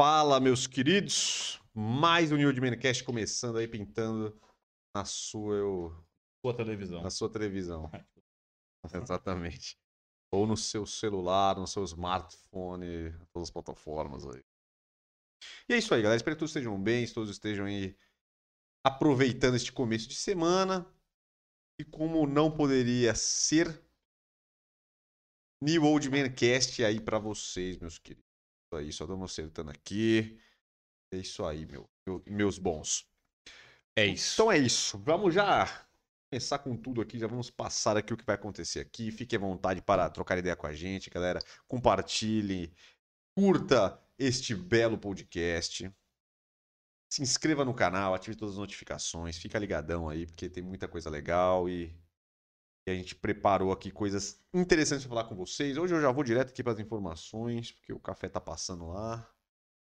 Fala, meus queridos. Mais um New de Mancast começando aí, pintando na sua, eu- Sua televisão. na sua televisão. Exatamente. Ou no seu celular, no seu smartphone, todas as plataformas aí. E é isso aí, galera. Espero que todos estejam bem, que todos estejam aí aproveitando este começo de semana. E como não poderia ser, New Old Man Cast aí pra vocês, meus queridos. Isso aí, só estamos acertando aqui. É isso aí, meu, meu- meus bons. É isso. Então é isso. Vamos já começar com tudo aqui. Já vamos passar aqui o que vai acontecer aqui. Fique à vontade para trocar ideia com a gente, galera. Compartilhe, curta este belo podcast. Se inscreva no canal, ative todas as notificações. Fica ligadão aí, porque tem muita coisa legal e, e a gente preparou aqui coisas interessantes para falar com vocês. Hoje eu já vou direto aqui para as informações, porque o café tá passando lá.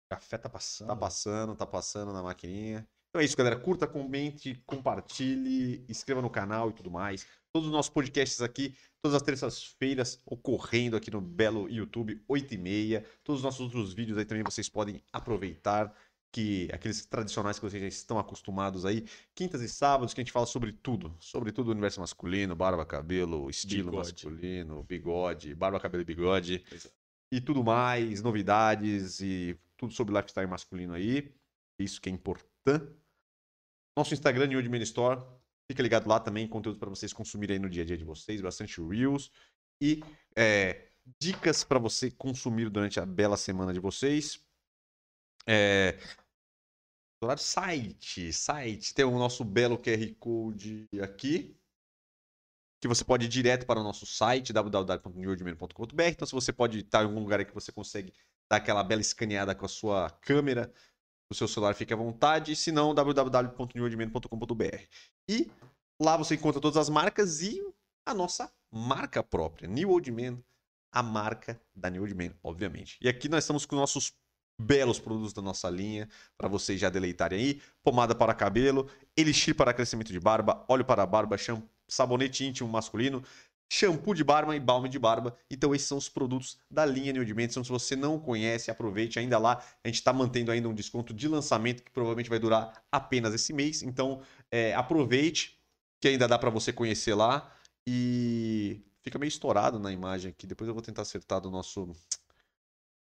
café tá passando. Tá passando, tá passando na maquininha. Então é isso, galera. Curta, comente, compartilhe, inscreva no canal e tudo mais. Todos os nossos podcasts aqui, todas as terças-feiras, ocorrendo aqui no belo YouTube, 8h30. Todos os nossos outros vídeos aí também vocês podem aproveitar. Que aqueles tradicionais que vocês já estão acostumados aí. Quintas e sábados, que a gente fala sobre tudo. Sobre tudo o universo masculino, barba, cabelo, estilo Bigode. masculino, bigode, barba, cabelo e bigode é. e tudo mais, novidades e tudo sobre lifestyle masculino aí. Isso que é importante. Nosso Instagram, New Man Store. Fica ligado lá também, conteúdo para vocês consumirem aí no dia a dia de vocês, bastante Reels e é, dicas para você consumir durante a bela semana de vocês. É, horário site, site, tem o nosso belo QR Code aqui, que você pode ir direto para o nosso site, www.newordman.com.br. Então, se você pode estar em algum lugar aí que você consegue dar aquela bela escaneada com a sua câmera do seu celular, fique à vontade. Se não, www.newordman.com.br. E lá você encontra todas as marcas e a nossa marca própria, New Old Man, a marca da New Old Man, obviamente. E aqui nós estamos com nossos belos produtos da nossa linha para vocês já deleitarem aí. Pomada para cabelo, elixir para crescimento de barba, óleo para barba, sabonete íntimo masculino, shampoo de barba e balme de barba. Então esses são os produtos da linha New. Então se você não conhece, aproveite ainda lá. A gente está mantendo ainda um desconto de lançamento que provavelmente vai durar apenas esse mês. Então é, aproveite que ainda dá para você conhecer lá e fica meio estourado na imagem aqui. Depois eu vou tentar acertar do nosso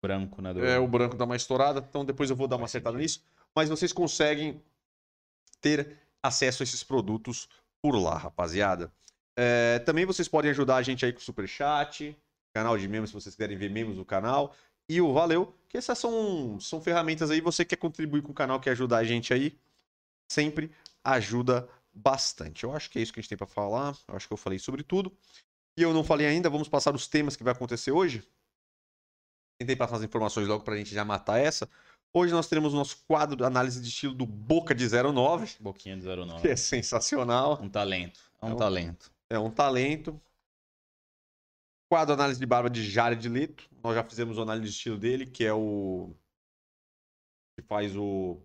Branco, né? Do... é, o branco dá uma estourada, então depois eu vou dar uma acertada nisso. Mas vocês conseguem ter acesso a esses produtos por lá, rapaziada. É, também vocês podem ajudar a gente aí com o Superchat, canal de membros, se vocês quiserem ver membros do canal. E o Valeu, que essas são, são ferramentas aí. Você quer contribuir com o canal, quer ajudar a gente aí, sempre ajuda bastante. Eu acho que é isso que a gente tem pra falar. Eu acho que eu falei sobre tudo. E eu não falei ainda, vamos passar os temas que vai acontecer hoje. Tentei passar as informações logo pra gente já matar essa. Hoje nós teremos o nosso quadro de análise de estilo do Boca de 09, Boquinha de 09. que é sensacional. Um talento. É um É um- talento. É um talento. Quadro análise de barba de Jared Leto. Nós já fizemos a análise de estilo dele, que é o. que faz o.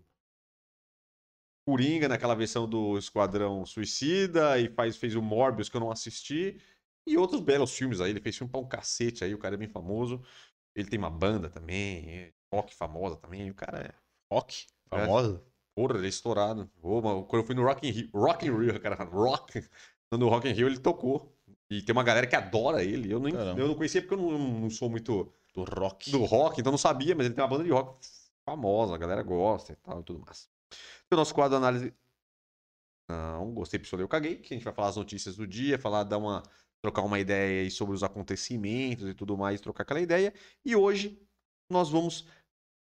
Coringa naquela versão do Esquadrão Suicida e faz, fez o Morbius que eu não assisti. E outros belos filmes aí. Ele fez filme pra um cacete aí, o cara é bem famoso. Ele tem uma banda também, é rock famosa também. O cara é. Rock? Famosa? Porra, ele é estourado. Ô, quando eu fui no Rock in Rio, Rock in Rio, cara, Rock, no Rock in Rio ele tocou. E tem uma galera que adora ele. Eu, Caramba. eu não conhecia porque eu não, não sou muito Do rock. do rock, então não sabia, mas ele tem uma banda de rock famosa, a galera gosta e tal e tudo mais. E o nosso quadro de análise. Não, gostei, pessoal, eu caguei, que a gente vai falar as notícias do dia, falar, dar uma. Trocar uma ideia aí sobre os acontecimentos e tudo mais, trocar aquela ideia. E hoje nós vamos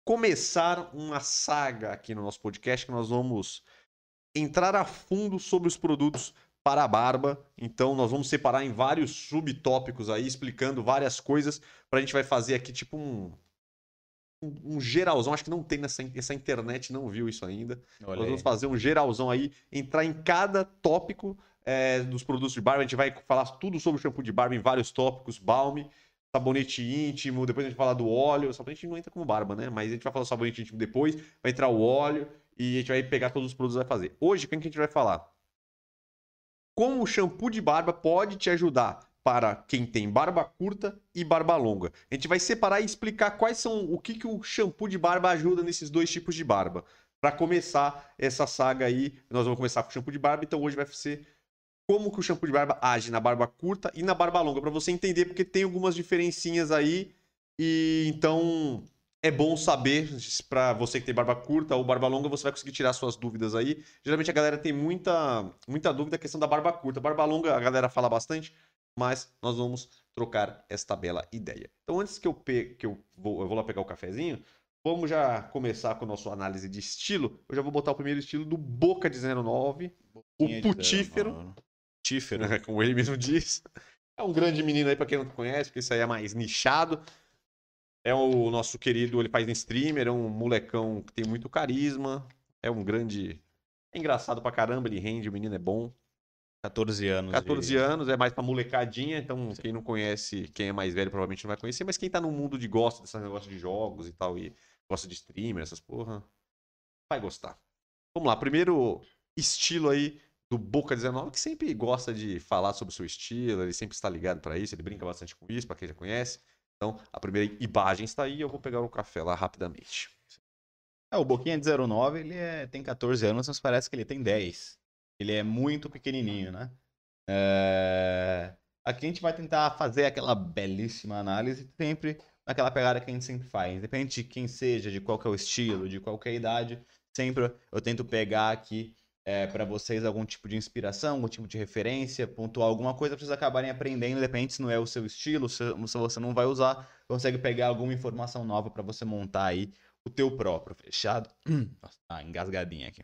começar uma saga aqui no nosso podcast que nós vamos entrar a fundo sobre os produtos para a barba. Então nós vamos separar em vários subtópicos aí, explicando várias coisas. Para a gente vai fazer aqui tipo um, um, um geralzão. Acho que não tem nessa essa internet, não viu isso ainda. Olha Nós vamos fazer um geralzão aí, entrar em cada tópico é, dos produtos de barba. A gente vai falar tudo sobre o shampoo de barba em vários tópicos, balme, sabonete íntimo, depois a gente vai falar do óleo. O sabonete não entra como barba, né? Mas a gente vai falar do sabonete íntimo depois, vai entrar o óleo e a gente vai pegar todos os produtos vai fazer. Hoje, o que a gente vai falar? Como o shampoo de barba pode te ajudar para quem tem barba curta e barba longa. A gente vai separar e explicar quais são o que, que o shampoo de barba ajuda nesses dois tipos de barba. Para começar essa saga aí, nós vamos começar com o shampoo de barba, então hoje vai ser como que o shampoo de barba age na barba curta e na barba longa, para você entender, porque tem algumas diferencinhas aí. E então é bom saber para você que tem barba curta ou barba longa, você vai conseguir tirar suas dúvidas aí. Geralmente a galera tem muita, muita dúvida a questão da barba curta. Barba longa a galera fala bastante, mas nós vamos trocar esta bela ideia. Então antes que eu, pe... que eu, vou, eu vou lá pegar o cafezinho, vamos já começar com a nossa análise de estilo. Eu já vou botar o primeiro estilo do Boca de 09, Boquinha o putífero. De 09. Tiffer, né? como ele mesmo diz. É um grande menino aí, para quem não conhece, porque isso aí é mais nichado. É o nosso querido, ele faz streamer, é um molecão que tem muito carisma. É um grande. É engraçado pra caramba, ele rende, o menino é bom. 14 anos. 14 anos, é mais pra molecadinha, então Sim. quem não conhece, quem é mais velho provavelmente não vai conhecer, mas quem tá no mundo de gosta desses negócios de jogos e tal, e gosta de streamer, essas porra, vai gostar. Vamos lá, primeiro estilo aí do Boca 19, que sempre gosta de falar sobre o seu estilo, ele sempre está ligado pra isso, ele brinca bastante com isso, pra quem já conhece. Então, a primeira imagem está aí, eu vou pegar um café lá rapidamente. É, o Boquinha de 09, ele é- tem 14 anos, mas parece que ele tem 10. Ele é muito pequenininho, né? É, Aqui a gente vai tentar fazer aquela belíssima análise, sempre naquela pegada que a gente sempre faz. Independente de quem seja, de qual é o estilo, de qualquer idade, sempre eu tento pegar aqui é, para vocês algum tipo de inspiração, algum tipo de referência, pontuar alguma coisa para vocês acabarem aprendendo, independente se não é o seu estilo, se, se você não vai usar, consegue pegar alguma informação nova para você montar aí o teu próprio, fechado? Nossa, tá engasgadinha aqui.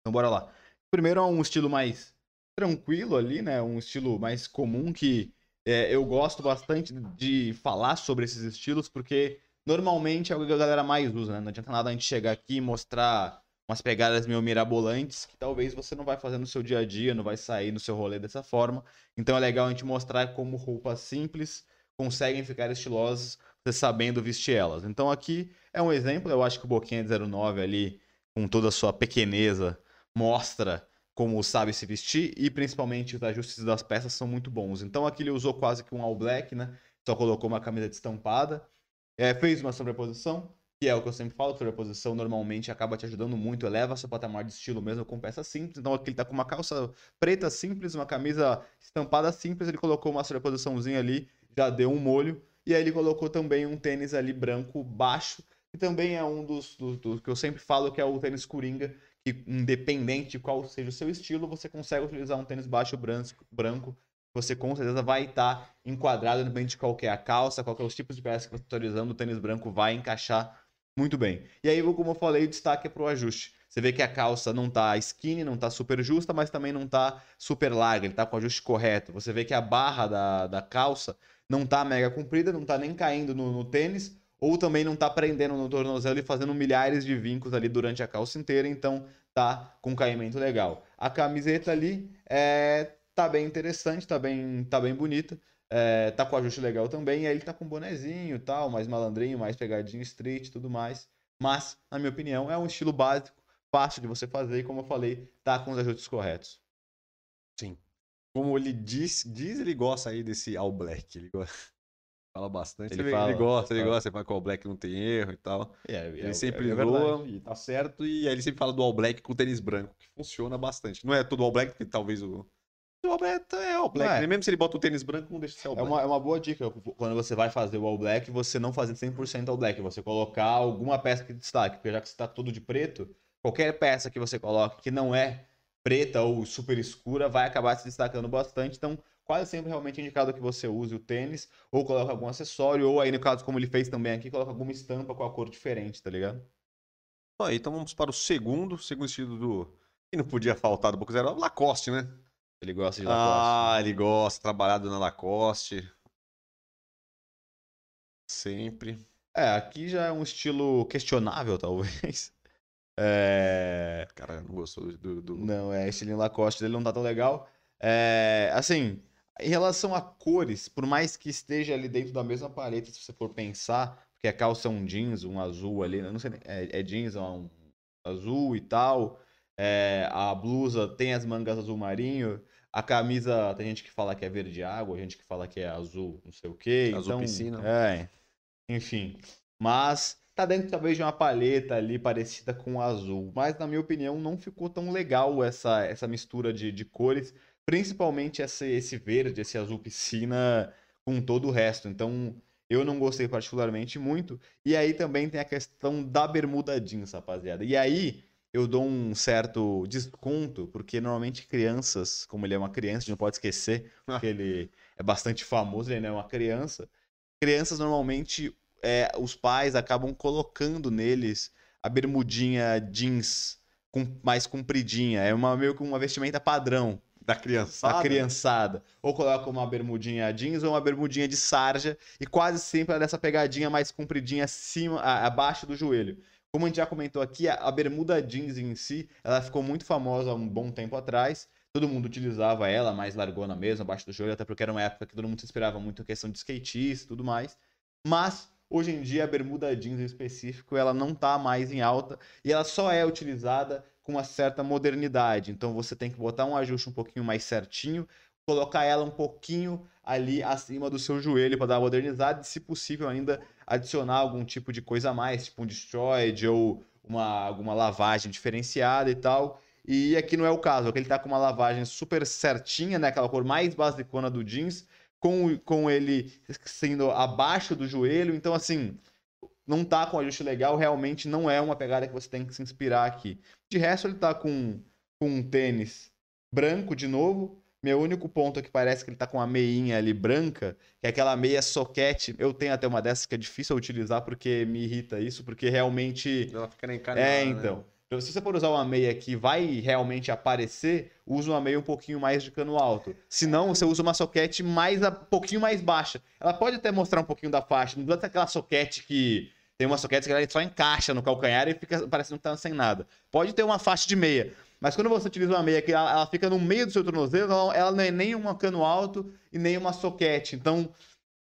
Então bora lá. Primeiro é um estilo mais tranquilo ali, né? Um estilo mais comum que é, eu gosto bastante de falar sobre esses estilos, porque normalmente é o que a galera mais usa, né? Não adianta nada a gente chegar aqui e mostrar umas pegadas meio mirabolantes que talvez você não vai fazer no seu dia a dia, não vai sair no seu rolê dessa forma. Então é legal a gente mostrar como roupas simples conseguem ficar estilosas, você sabendo vestir elas. Então aqui é um exemplo, eu acho que o Boquinha de 09 ali, com toda a sua pequeneza, mostra como sabe se vestir e principalmente os ajustes das peças são muito bons. Então aqui ele usou quase que um all black, né? Só colocou uma camisa estampada, é, fez uma sobreposição, que é o que eu sempre falo, sobreposição normalmente acaba te ajudando muito, eleva seu patamar de estilo mesmo com peças simples. Então aqui ele tá com uma calça preta simples, uma camisa estampada simples, ele colocou uma sobreposiçãozinha ali, já deu um molho, e aí ele colocou também um tênis ali branco baixo, que também é um dos, dos, dos que eu sempre falo que é o tênis coringa, que independente de qual seja o seu estilo, você consegue utilizar um tênis baixo branco, branco você com certeza vai estar enquadrado, independente de qual que é a calça, qual que é os tipos de peças que você está utilizando, o tênis branco vai encaixar muito bem. E aí, como eu falei, o destaque é para o ajuste. Você vê que a calça não tá skinny, não tá super justa, mas também não tá super larga, ele tá com o ajuste correto. Você vê que a barra da, da calça não tá mega comprida, não tá nem caindo no, no tênis, ou também não tá prendendo no tornozelo e fazendo milhares de vincos ali durante a calça inteira, então tá com caimento legal. A camiseta ali é, tá bem interessante, tá bem, tá bem bonita. É, tá com ajuste legal também, e aí ele tá com bonezinho tal, mais malandrinho, mais pegadinho street e tudo mais. Mas, na minha opinião, é um estilo básico, fácil de você fazer, e como eu falei, tá com os ajustes corretos. Como ele diz, diz ele gosta aí desse All Black. Ele gosta. Fala bastante. Ele fala, ele gosta, ele fala. gosta. Ele fala que o All Black não tem erro e tal. É, Ele sempre zoa e tá certo. E aí ele sempre fala do All Black com tênis branco, que funciona bastante. Não é todo All Black, porque talvez o. O All Black é All Black. É. né? Mesmo se ele bota o tênis branco, não deixa de ser All É Black. uma, é uma boa dica quando você vai fazer o All Black, você não fazer 100% All Black, você colocar alguma peça que destaque, porque já que você está todo de preto, qualquer peça que você coloque que não é preta ou super escura vai acabar se destacando bastante. Então, quase sempre realmente é indicado que você use o tênis ou coloque algum acessório, ou aí no caso, como ele fez também aqui, coloca alguma estampa com a cor diferente, tá ligado? Ó, então vamos para o segundo, segundo estilo do. E não podia faltar do Boca Zero, Lacoste, né? Ele gosta de Lacoste. Ah, ele gosta, trabalhado na Lacoste. Sempre. É, aqui já é um estilo questionável, talvez. É... Cara, não gostou do. do- Não, é, estilinho Lacoste dele não tá tão legal. É, assim, em relação a cores, por mais que esteja ali dentro da mesma paleta, se você for pensar, porque a calça é um jeans, um azul ali, eu não sei, é, é jeans, é um azul e tal. É, a blusa tem as mangas azul marinho. A camisa, tem gente que fala que é verde água, gente que fala que é azul, não sei o quê. Azul então, piscina. É, enfim. Mas tá dentro talvez de uma palheta ali parecida com o azul. Mas, na minha opinião, não ficou tão legal essa, essa mistura de, de cores. Principalmente esse, esse verde, esse azul piscina com todo o resto. Então, eu não gostei particularmente muito. E aí também tem a questão da bermuda jeans, rapaziada. E aí eu dou um certo desconto, porque normalmente crianças, como ele é uma criança, a gente não pode esquecer, porque ele é bastante famoso, ele é uma criança. Crianças normalmente, é, os pais acabam colocando neles a bermudinha jeans com, mais compridinha. É uma, meio que uma vestimenta padrão Da criançada. a criançada. Ou coloca uma bermudinha jeans ou uma bermudinha de sarja. E quase sempre é dessa pegadinha mais compridinha acima, abaixo do joelho. Como a gente já comentou aqui, a, bermuda jeans em si, ela ficou muito famosa há um bom tempo atrás. Todo mundo utilizava ela, mais largona mesmo, abaixo do joelho, até porque era uma época que todo mundo se inspirava muito em questão de skatista e tudo mais. Mas, hoje em dia, a bermuda jeans em específico, ela não tá mais em alta. E ela só é utilizada com uma certa modernidade. Então você tem que botar um ajuste um pouquinho mais certinho, colocar ela um pouquinho ali acima do seu joelho para dar uma modernizada e, se possível, ainda adicionar algum tipo de coisa a mais, tipo um destroyed ou uma, alguma lavagem diferenciada e tal. E aqui não é o caso, aqui ele tá com uma lavagem super certinha, né? Aquela cor mais basicona do jeans, com, com ele sendo abaixo do joelho. Então, assim, não tá com ajuste legal, realmente não é uma pegada que você tem que se inspirar aqui. De resto, ele tá com, com um tênis branco de novo. Meu único ponto é que parece que ele tá com uma meinha ali branca, que é aquela meia soquete. Eu tenho até uma dessas que é difícil utilizar porque me irrita isso, porque realmente. Ela fica nem É, então. Então, se você for usar uma meia que vai realmente aparecer, usa uma meia um pouquinho mais de cano alto. Se não, você usa uma soquete mais um pouquinho mais baixa. Ela pode até mostrar um pouquinho da faixa, não precisa aquela soquete que tem uma soquete que ela só encaixa no calcanhar e fica parecendo que tá sem nada. Pode ter uma faixa de meia, mas quando você utiliza uma meia que ela, ela fica no meio do seu tornozelo, ela, ela não é nem um cano alto e nem uma soquete. Então,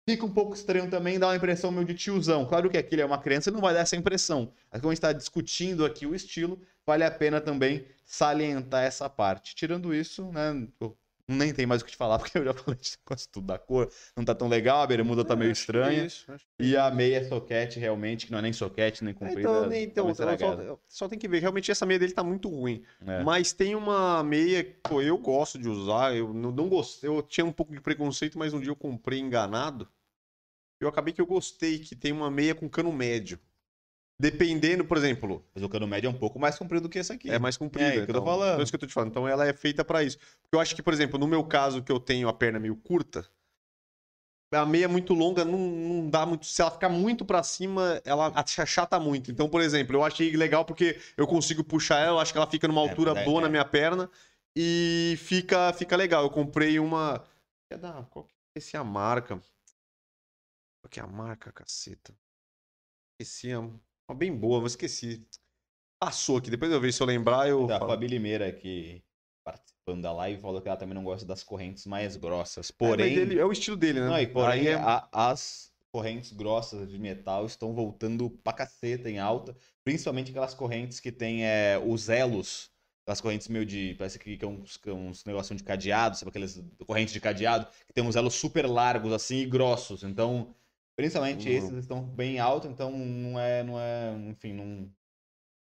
fica um pouco estranho também, dá uma impressão meio de tiozão. Claro que aqui ele é uma criança, ele não vai dar essa impressão. Mas como a gente está discutindo aqui o estilo, vale a pena também salientar essa parte. Tirando isso, né, nem tem mais o que te falar, porque eu já falei de quase tudo da cor. Não tá tão legal, a bermuda tá meio estranha. Isso, acho E a meia soquete, realmente, que não é nem soquete, nem comprida. Então, então meio só, só tem que ver. Realmente essa meia dele tá muito ruim. É. Mas tem uma meia que pô, eu gosto de usar. Eu não, não gostei. Eu tinha um pouco de preconceito, mas um dia eu comprei enganado. Eu acabei que eu gostei, que tem uma meia com cano médio. Dependendo, por exemplo, Mas o cano médio é um pouco mais comprido do que esse aqui. é mais comprida. É, que eu tô então, falando. É isso que eu tô te falando. Então ela é feita pra isso. Porque eu acho que, por exemplo, no meu caso, que eu tenho a perna meio curta, a meia muito longa não, não dá muito. Se ela ficar muito pra cima, ela achata muito. Então, por exemplo, eu achei legal porque eu consigo puxar ela, eu acho que ela fica numa É, altura é, boa na é. minha perna e fica, fica legal. Eu comprei uma. É da. Qual que é a marca? Qual que é a marca, caceta? Esqueci. é Uma bem boa, mas esqueci. Passou aqui, depois eu vejo se eu lembrar, eu. A falo. Fabi Limeira aqui participando da live falou que ela também não gosta das correntes mais grossas. É, Porém, ele- é o estilo dele, né? não, e porém Aí é- a- as correntes grossas de metal estão voltando pra caceta em alta, principalmente aquelas correntes que tem é, os elos, aquelas correntes meio de, parece que, que é uns, que é uns negocinho de cadeado, sabe aquelas correntes de cadeado, que tem uns elos super largos assim e grossos. Então, principalmente Uhum. esses estão bem altos, então não é, não é, enfim, não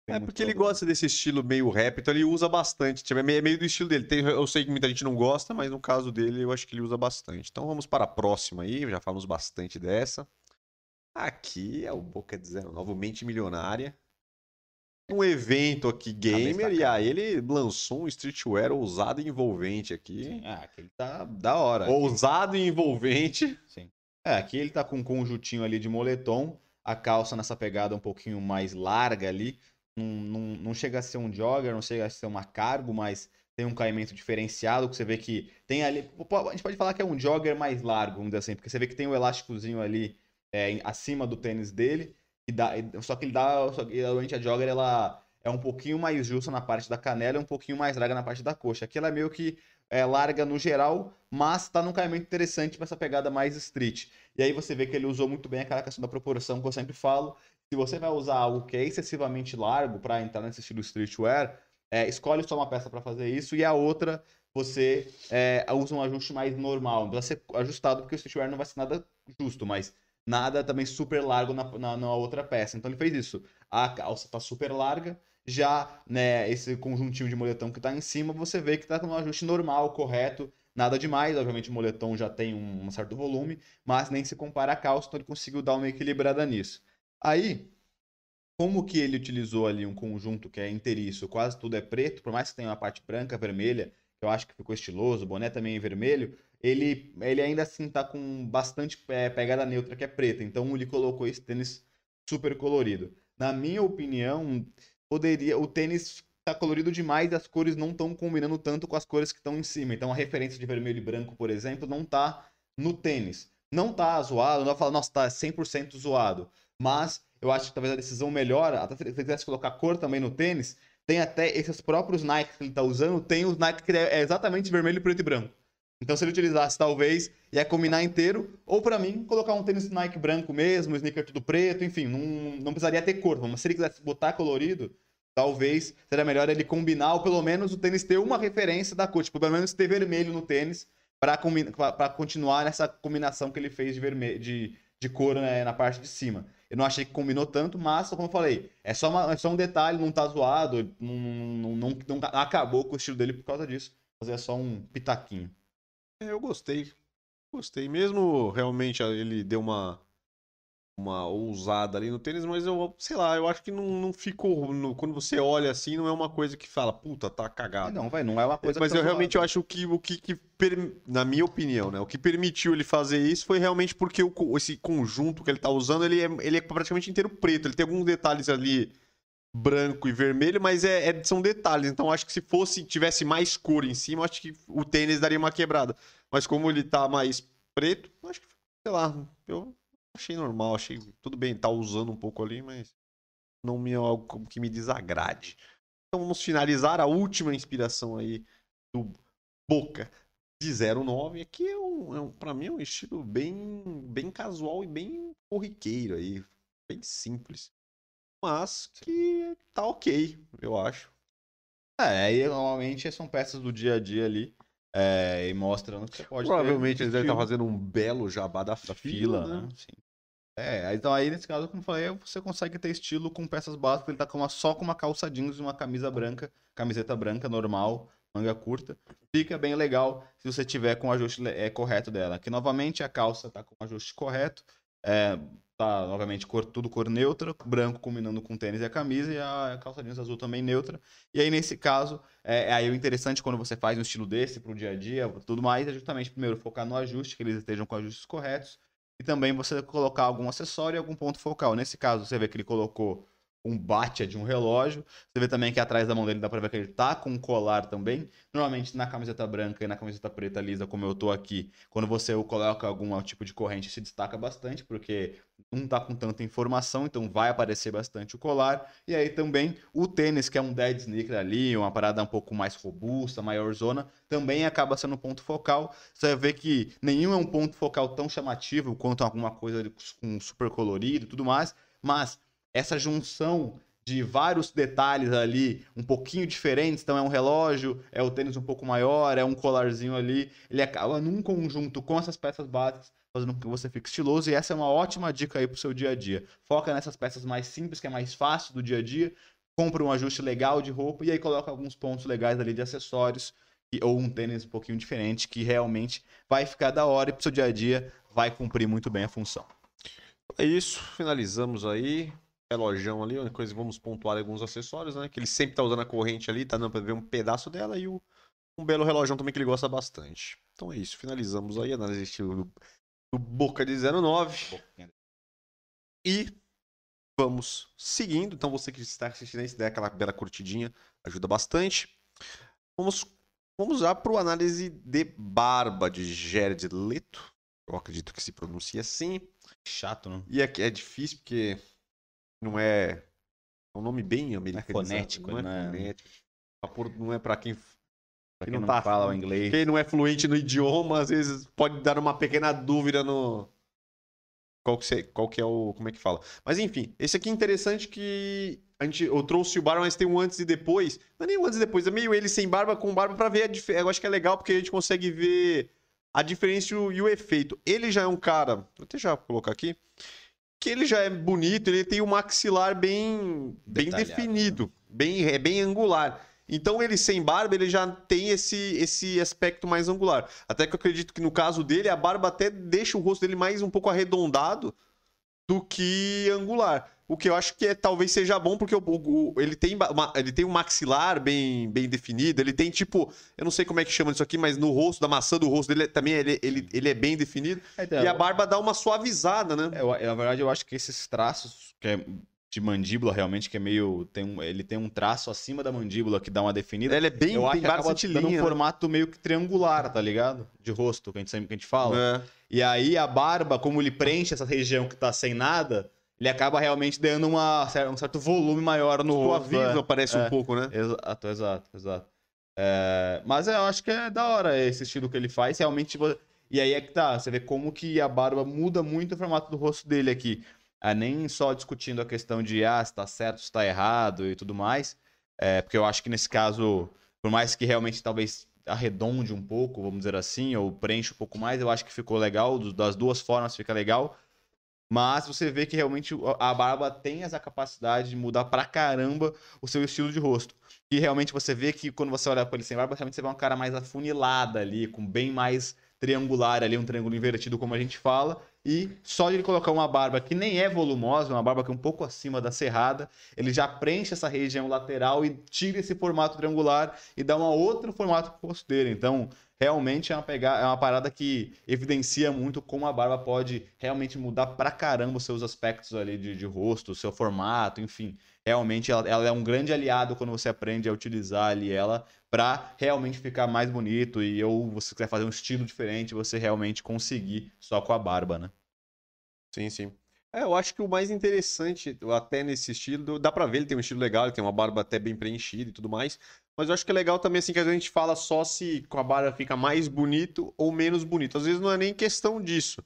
É porque ele gosta desse estilo meio rap, então ele usa bastante. Tipo, é meio, é meio do estilo dele. Tem- eu sei que muita gente não gosta, mas no caso dele eu acho que ele usa bastante. Então vamos para a próxima aí, já falamos bastante dessa. Aqui é o Boca 19, o Mente Milionária. Um evento aqui gamer, e aí ele lançou um streetwear ousado e envolvente aqui. Sim, ah, aquele tá da hora. Ousado e envolvente. Sim. É, aqui ele tá com um conjuntinho ali de moletom, a calça nessa pegada um pouquinho mais larga ali. Não, não, não chega a ser um jogger, não chega a ser uma cargo, mas tem um caimento diferenciado, que você vê que tem ali. A gente pode falar que é um jogger mais largo, vamos dizer assim, porque você vê que tem o elásticozinho ali é, acima do tênis dele. E dá, só que ele dá. Só geralmente a jogger ela é um pouquinho mais justa na parte da canela e um pouquinho mais larga na parte da coxa. Aqui ela é meio que é, larga no geral, mas tá num caimento interessante pra essa pegada mais street. E aí você vê que ele usou muito bem aquela questão da proporção que eu sempre falo. Se você vai usar algo que é excessivamente largo para entrar nesse estilo streetwear, é, escolhe só uma peça para fazer isso e a outra você é, usa um ajuste mais normal. Não ser ajustado porque o streetwear não vai ser nada justo, mas nada também super largo na, na, na outra peça. Então ele fez isso. A calça tá super larga, já né, esse conjuntinho de moletom que tá em cima, você vê que tá com um ajuste normal, correto, nada demais. Obviamente o moletom já tem um, certo volume, mas nem se compara a calça, então ele conseguiu dar uma equilibrada nisso. Aí, como que ele utilizou ali um conjunto que é inteiriço, quase tudo é preto, por mais que tenha uma parte branca, vermelha, que eu acho que ficou estiloso, o boné também é vermelho, ele, ele ainda assim tá com bastante é, pegada neutra que é preta, então ele colocou esse tênis super colorido. Na minha opinião, poderia o tênis tá colorido demais e as cores não estão combinando tanto com as cores que estão em cima. Então a referência de vermelho e branco, por exemplo, não tá no tênis. Não tá zoado, não vai falar, nossa, tá 100% zoado. Mas eu acho que talvez a decisão melhor, até se ele quisesse colocar cor também no tênis, tem até esses próprios Nike que ele está usando, tem os Nike que é exatamente vermelho, preto e branco. Então, se ele utilizasse, talvez, ia combinar inteiro, ou para mim, colocar um tênis Nike branco mesmo, sneaker tudo preto, enfim, não, não precisaria ter cor. Mas se ele quisesse botar colorido, talvez seria melhor ele combinar, ou pelo menos o tênis ter uma referência da cor, tipo, pelo menos ter vermelho no tênis, para continuar nessa combinação que ele fez de, vermelho, de, de cor né, na parte de cima. Eu não achei que combinou tanto, mas, como eu falei, é só, uma, é só um detalhe, não tá zoado, não, não, não, não, acabou com o estilo dele por causa disso. Mas é só um pitaquinho. É, eu gostei. Gostei. Mesmo realmente ele deu uma uma ousada ali no tênis, mas eu, sei lá, eu acho que não, não ficou. No, quando você olha assim, não é uma coisa que fala, puta, tá cagado. Não, vai, não é uma coisa Mas tá eu realmente eu acho que o que, que na minha opinião, né, o que permitiu ele fazer isso foi realmente porque o, esse conjunto que ele tá usando, ele é, ele é praticamente inteiro preto. Ele tem alguns detalhes ali branco e vermelho, mas é, é, são detalhes. Então acho que se fosse tivesse mais cor em cima, acho que o tênis daria uma quebrada. Mas como ele tá mais preto, acho que, sei lá, eu achei normal, achei tudo bem, tá usando um pouco ali, mas não me é algo que me desagrade. Então vamos finalizar a última inspiração aí do Boca de 09. Aqui é um, é um para mim é um estilo bem bem casual e bem corriqueiro aí, bem simples. Mas que tá ok, eu acho. É, aí normalmente são peças do dia a dia ali. É, e mostrando que você pode. Provavelmente eles devem estar fazendo um belo jabá da, da fila, fila, né? né? Sim. É, então aí nesse caso, como eu falei, você consegue ter estilo com peças básicas, ele tá com uma, só com uma calça jeans e uma camisa branca, camiseta branca normal, manga curta. Fica bem legal se você tiver com o ajuste é, correto dela. Aqui novamente a calça tá com o ajuste correto, é, tá novamente cor, tudo cor neutra, branco combinando com o tênis e a camisa, e a calça jeans azul também neutra. E aí nesse caso, é, é aí o interessante quando você faz um estilo desse pro dia a dia, tudo mais, é justamente primeiro focar no ajuste, que eles estejam com ajustes corretos, e também você colocar algum acessório e algum ponto focal. Nesse caso, você vê que ele colocou um bate de um relógio. Você vê também que atrás da mão dele dá pra ver que ele tá com um colar também. Normalmente na camiseta branca e na camiseta preta lisa, como eu tô aqui, quando você coloca algum tipo de corrente, se destaca bastante, porque não tá com tanta informação, então vai aparecer bastante o colar. E aí também o tênis, que é um dead sneaker ali, uma parada um pouco mais robusta, maior zona, também acaba sendo um ponto focal. Você ver que nenhum é um ponto focal tão chamativo quanto alguma coisa com super colorido e tudo mais, mas essa junção de vários detalhes ali, um pouquinho diferentes. Então é um relógio, é o tênis um pouco maior, é um colarzinho ali. Ele acaba num conjunto com essas peças básicas, fazendo com que você fique estiloso. E essa é uma ótima dica aí pro seu dia a dia. Foca nessas peças mais simples, que é mais fácil do dia a dia. Compra um ajuste legal de roupa e aí coloca alguns pontos legais ali de acessórios. Ou um tênis um pouquinho diferente, que realmente vai ficar da hora e pro seu dia a dia vai cumprir muito bem a função. É isso, finalizamos aí relojão ali, uma coisa, vamos pontuar alguns acessórios, né? Que ele sempre tá usando a corrente ali, tá dando pra ver um pedaço dela e o, um belo relojão também que ele gosta bastante. Então é isso, finalizamos aí a análise estilo do, do Boca de 09. E vamos seguindo. Então você que está assistindo aí, se der aquela bela curtidinha, ajuda bastante. Vamos, vamos já para o análise de barba de Jared Leto. Eu acredito que se pronuncia assim. Chato, né? E aqui é difícil porque não é. É um nome bem americano. É fonético, não é né? fonético. Não é para quem, pra quem não, não tá, fala o inglês. Quem não é fluente no idioma, às vezes pode dar uma pequena dúvida no. Qual que, qual que é o. Como é que fala? Mas enfim, esse aqui é interessante que a gente, eu trouxe o barba, mas tem um antes e depois. Não é nem um antes e depois, é meio ele sem barba com barba pra ver a diferença. Eu acho que é legal porque a gente consegue ver a diferença e o, e o efeito. Ele já é um cara, vou até já colocar aqui, que ele já é bonito, ele tem o maxilar bem, bem Detalhado, definido, bem, é bem angular. Então ele sem barba, ele já tem esse, esse aspecto mais angular. Até que eu acredito que no caso dele, a barba até deixa o rosto dele mais um pouco arredondado do que angular. O que eu acho que é, talvez seja bom, porque o, o- ele, tem, uma- ele tem um maxilar bem, bem definido, ele tem tipo, eu não sei como é que chama isso aqui, mas no rosto, da maçã do rosto dele também ele, ele, ele é bem definido. Então, E a barba dá uma suavizada, né? eu- na verdade, eu acho que esses traços, que é de mandíbula realmente, que é meio. Tem um, ele tem um traço acima da mandíbula que dá uma definida. Ele é bem, eu acho tem que acaba bastante dando um né? formato meio que triangular, tá ligado? De rosto, que a gente sempre que a gente fala. É. E aí a barba, como ele preenche essa região que tá sem nada, ele acaba realmente dando uma, um certo volume maior no rosto. Suaviza, é. parece um É. pouco, né? Exato, exato, exato. É, mas eu acho que é da hora esse estilo que ele faz. Realmente. vo- E aí é que tá. Você vê como que a barba muda muito o formato do rosto dele aqui. Ah, nem só discutindo a questão de ah, se tá certo, se tá errado e tudo mais. É, porque eu acho que nesse caso, por mais que realmente talvez arredonde um pouco, vamos dizer assim, ou preenche um pouco mais, eu acho que ficou legal. Das duas formas fica legal. Mas você vê que realmente a barba tem essa capacidade de mudar pra caramba o seu estilo de rosto. E realmente você vê que quando você olha pra ele sem barba, realmente você vê uma cara mais afunilada ali, com bem mais triangular ali, um triângulo invertido, como a gente fala. E só de ele colocar uma barba que nem é volumosa, uma barba que é um pouco acima da cerrada, ele já preenche essa região lateral e tira esse formato triangular e dá um outro formato pro rosto dele. Então, realmente é uma, pega... é uma parada que evidencia muito como a barba pode realmente mudar pra caramba os seus aspectos ali de, de rosto, o seu formato, enfim. Realmente ela, ela é um grande aliado quando você aprende a utilizar ali ela pra realmente ficar mais bonito e ou você quiser fazer um estilo diferente, você realmente conseguir só com a barba, né? Sim, sim. É, eu acho que o mais interessante, até nesse estilo, dá pra ver, ele tem um estilo legal, ele tem uma barba até bem preenchida e tudo mais. Mas eu acho que é legal também, assim, que a gente fala só se com a barba fica mais bonito ou menos bonito. Às vezes não é nem questão disso.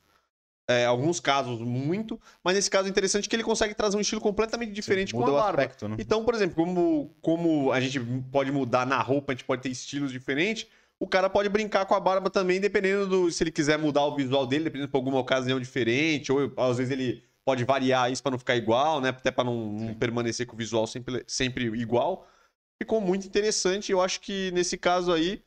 É, alguns casos, muito, mas nesse caso é interessante que ele consegue trazer um estilo completamente diferente com Muda a barba. aspecto, né? Então, por exemplo, como, como a gente pode mudar na roupa, a gente pode ter estilos diferentes, o cara pode brincar com a barba também, dependendo do. Se ele quiser mudar o visual dele, dependendo de alguma ocasião diferente, ou às vezes ele pode variar isso pra não ficar igual, né? Até pra não, não Sim. permanecer com o visual sempre, sempre igual. Ficou muito interessante. Eu acho que nesse caso aí,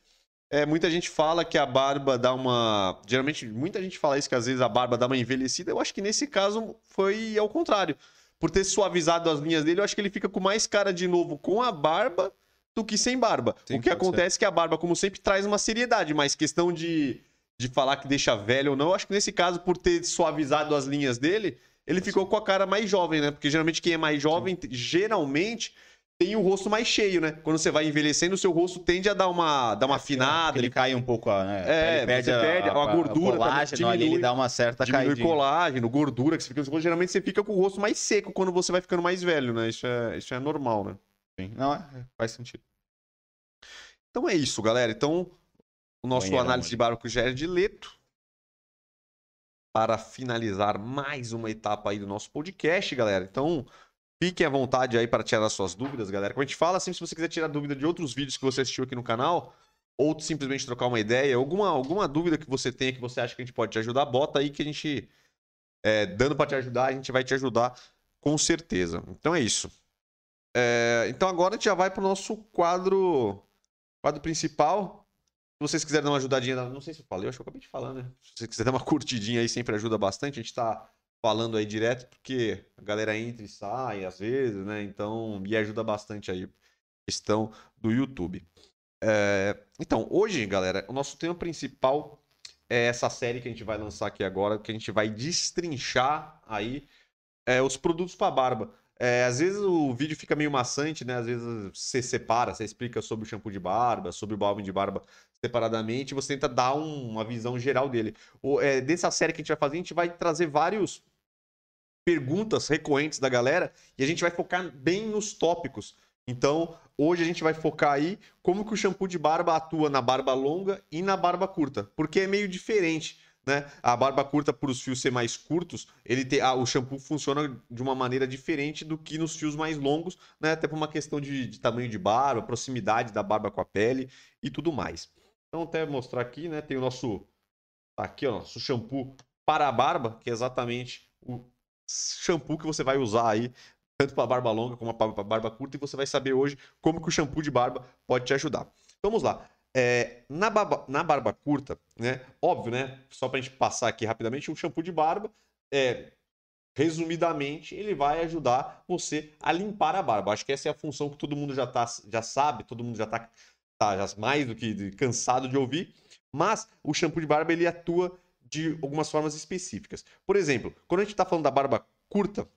é, muita gente fala que a barba dá uma. Geralmente, muita gente fala isso, que às vezes a barba dá uma envelhecida. Eu acho que nesse caso foi ao contrário. Por ter suavizado as linhas dele, eu acho que ele fica com mais cara de novo com a barba do que sem barba. Sim, o que acontece é que a barba, como sempre, traz uma seriedade, mas questão de, de falar que deixa velho ou não, eu acho que nesse caso, por ter suavizado as linhas dele, ele ficou com a cara mais jovem, né? Porque geralmente quem é mais jovem, geralmente tem o rosto mais cheio, né? Quando você vai envelhecendo, o seu rosto tende a dar uma, dar uma afinada, ele ele cai um pouco, a- né? É, ele perde, a, perde a gordura, colágeno, também ali ele diminui- dá uma certa diminui caidinha. colágeno, gordura, que você fica, geralmente você fica com o rosto mais seco quando você vai ficando mais velho, né? Isso é, isso é normal, né? Sim. Não, é, faz sentido. Então é isso, galera. Então, o nosso Banheirão análise ali. de barco já é de leto. Para finalizar mais uma etapa aí do nosso podcast, galera. Então, fiquem à vontade aí para tirar suas dúvidas, galera. Como a gente fala, sempre se você quiser tirar dúvida de outros vídeos que você assistiu aqui no canal, ou simplesmente trocar uma ideia, alguma, alguma dúvida que você tenha que você acha que a gente pode te ajudar, bota aí que a gente, é, dando para te ajudar, a gente vai te ajudar com certeza. Então é isso. É, então agora a gente já vai para o nosso quadro, quadro principal. Se vocês quiserem dar uma ajudadinha, não sei se eu falei, eu acho que eu acabei de falar, né? Se você quiser dar uma curtidinha aí, sempre ajuda bastante. A gente tá falando aí direto, porque a galera entra e sai às vezes, né? Então, e ajuda bastante aí questão do YouTube. É, Então, hoje, galera, o nosso tema principal é essa série que a gente vai lançar aqui agora, que a gente vai destrinchar aí é, os produtos para barba. É, às vezes o vídeo fica meio maçante, né? Às vezes você separa, você explica sobre o shampoo de barba, sobre o balme de barba separadamente, você tenta dar um- uma visão geral dele. O, é, dessa série que a gente vai fazer, a gente vai trazer vários perguntas recorrentes da galera e a gente vai focar bem nos tópicos. Então, hoje a gente vai focar aí como que o shampoo de barba atua na barba longa e na barba curta, porque é meio diferente. né? A barba curta, por os fios ser mais curtos, ele tem, ah, o shampoo funciona de uma maneira diferente do que nos fios mais longos, né? Até por uma questão de, de tamanho de barba, proximidade da barba com a pele e tudo mais. Então, até mostrar aqui, né? Tem o nosso. Tá aqui, ó, nosso shampoo para a barba, que é exatamente o shampoo que você vai usar aí, tanto para a barba longa como para a barba curta, e você vai saber hoje como que o shampoo de barba pode te ajudar. Então, vamos lá. É, na, barba, na barba curta, né? Óbvio, né? Só pra gente passar aqui rapidamente, um shampoo de barba, é, resumidamente, ele vai ajudar você a limpar a barba. Acho que essa é a função que todo mundo já, tá, já sabe, todo mundo já tá, tá já mais do que cansado de ouvir. Mas o shampoo de barba ele atua de algumas formas específicas. Por exemplo, quando a gente está falando da barba curta,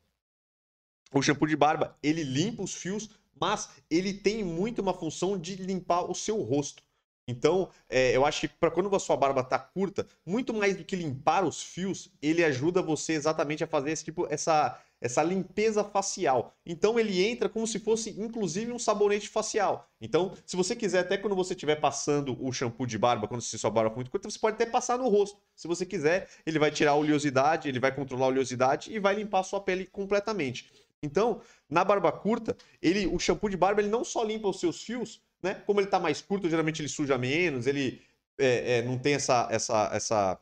o shampoo de barba ele limpa os fios, mas ele tem muito uma função de limpar o seu rosto. Então, é, eu acho que para quando a sua barba tá curta, muito mais do que limpar os fios, ele ajuda você exatamente a fazer esse tipo, essa, essa limpeza facial. Então, ele entra como se fosse, inclusive, um sabonete facial. Então, se você quiser, até quando você estiver passando o shampoo de barba, quando você sua barba muito curta, você pode até passar no rosto. Se você quiser, ele vai tirar a oleosidade, ele vai controlar a oleosidade e vai limpar a sua pele completamente. Então, na barba curta, ele, o shampoo de barba ele não só limpa os seus fios, né? Como ele está mais curto, geralmente ele suja menos, ele é, é, não tem essa, essa, essa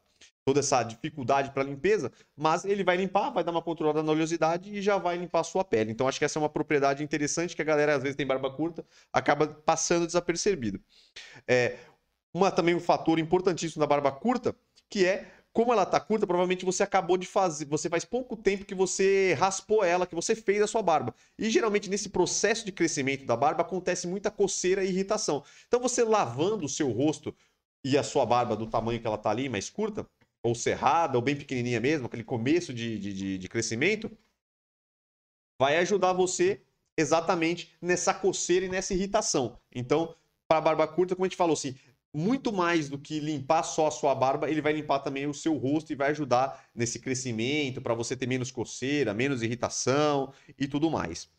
toda essa dificuldade para limpeza, mas ele vai limpar, vai dar uma controlada na oleosidade e já vai limpar a sua pele. Então acho que essa é uma propriedade interessante que a galera às vezes tem barba curta, acaba passando desapercebido. É, uma também um fator importantíssimo da barba curta, que é como ela tá curta, provavelmente você acabou de fazer, você faz pouco tempo que você raspou ela, que você fez a sua barba. E geralmente nesse processo de crescimento da barba acontece muita coceira e irritação. Então você lavando o seu rosto e a sua barba do tamanho que ela tá ali, mais curta, ou cerrada, ou bem pequenininha mesmo, aquele começo de, de, de crescimento, vai ajudar você exatamente nessa coceira e nessa irritação. Então, para a barba curta, como a gente falou assim, muito mais do que limpar só a sua barba, ele vai limpar também o seu rosto e vai ajudar nesse crescimento para você ter menos coceira, menos irritação e tudo mais.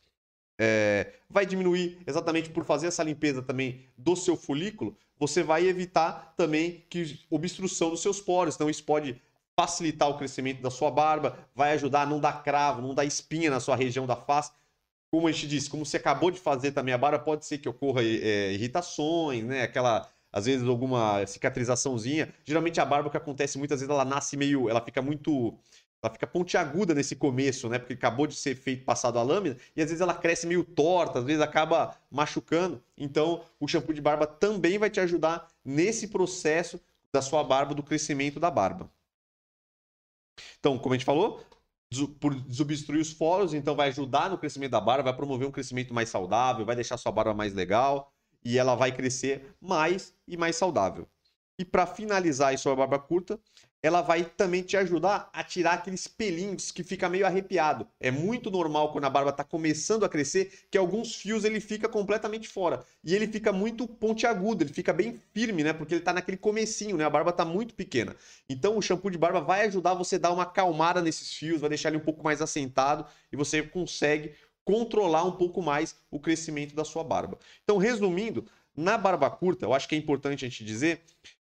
É, vai diminuir exatamente por fazer essa limpeza também do seu folículo, você vai evitar também que obstrução dos seus poros. Então isso pode facilitar o crescimento da sua barba, vai ajudar a não dar cravo, não dar espinha na sua região da face. Como a gente disse, como você acabou de fazer também a barba, pode ser que ocorra é, irritações, né? Aquela às vezes alguma cicatrizaçãozinha. Geralmente a barba que acontece muitas vezes ela nasce meio, ela fica muito ela fica pontiaguda nesse começo, né? Porque acabou de ser feito passado a lâmina e às vezes ela cresce meio torta, às vezes acaba machucando. Então, o shampoo de barba também vai te ajudar nesse processo da sua barba, do crescimento da barba. Então, como a gente falou, por desobstruir os poros, então vai ajudar no crescimento da barba, vai promover um crescimento mais saudável, vai deixar sua barba mais legal e ela vai crescer mais e mais saudável. E para finalizar isso a barba curta, ela vai também te ajudar a tirar aqueles pelinhos que fica meio arrepiado. É muito normal quando a barba está começando a crescer que alguns fios ele fica completamente fora e ele fica muito pontiagudo, ele fica bem firme, né? Porque ele está naquele comecinho, né? A barba está muito pequena. Então o shampoo de barba vai ajudar você a dar uma acalmada nesses fios, vai deixar ele um pouco mais assentado e você consegue controlar um pouco mais o crescimento da sua barba. Então, resumindo, na barba curta, eu acho que é importante a gente dizer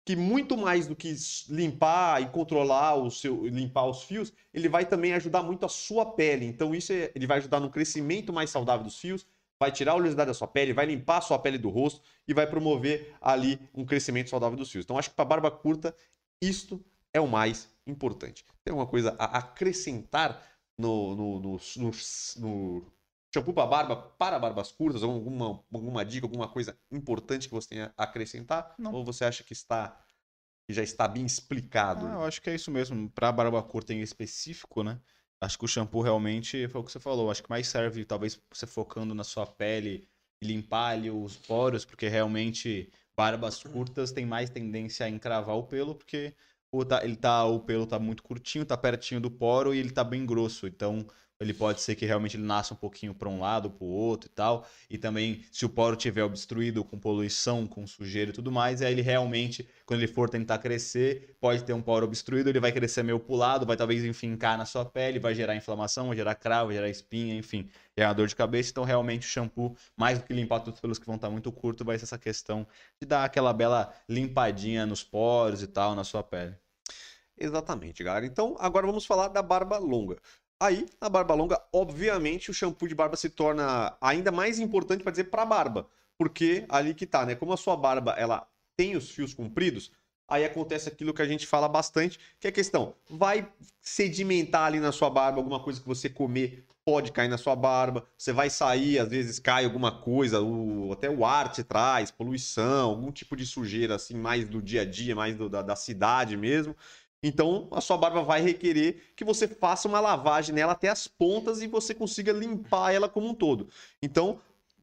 que muito mais do que limpar e controlar o seu, limpar os fios, ele vai também ajudar muito a sua pele. Então isso é, ele vai ajudar no crescimento mais saudável dos fios, vai tirar a oleosidade da sua pele, vai limpar a sua pele do rosto e vai promover ali um crescimento saudável dos fios. Então acho que para barba curta isto é o mais importante. Tem alguma coisa a acrescentar no, no, no, no, no shampoo para barba, para barbas curtas, alguma, alguma dica, alguma coisa importante que você tenha a acrescentar? Não. Ou você acha que está que já está bem explicado? Ah, eu acho que é isso mesmo. Para barba curta em específico, né? Acho que o shampoo realmente foi o que você falou. Acho que mais serve, talvez, você focando na sua pele e limpar ali os poros, porque realmente barbas curtas têm mais tendência a encravar o pelo, porque o, tá, ele tá, o pelo tá muito curtinho, tá pertinho do poro e ele tá bem grosso. Então, ele pode ser que realmente ele nasça um pouquinho para um lado, para o outro e tal. E também, se o poro tiver obstruído com poluição, com sujeira e tudo mais, aí ele realmente, quando ele for tentar crescer, pode ter um poro obstruído, ele vai crescer meio pulado, vai talvez enfincar na sua pele, vai gerar inflamação, vai gerar cravo, vai gerar espinha, enfim, é uma dor de cabeça. Então, realmente, o shampoo, mais do que limpar todos os pelos que vão estar muito curtos, vai ser essa questão de dar aquela bela limpadinha nos poros e tal, na sua pele. Exatamente, galera. Então, agora vamos falar da barba longa. Aí, na barba longa, obviamente, o shampoo de barba se torna ainda mais importante para dizer para barba, porque ali que tá, né? Como a sua barba ela tem os fios compridos, aí acontece aquilo que a gente fala bastante, que é a questão, vai sedimentar ali na sua barba alguma coisa que você comer, pode cair na sua barba, você vai sair, às vezes cai alguma coisa, o, até o ar te traz, poluição, algum tipo de sujeira assim, mais do dia a dia, mais do, da, da cidade mesmo. Então, a sua barba vai requerer que você faça uma lavagem nela até as pontas e você consiga limpar ela como um todo. Então.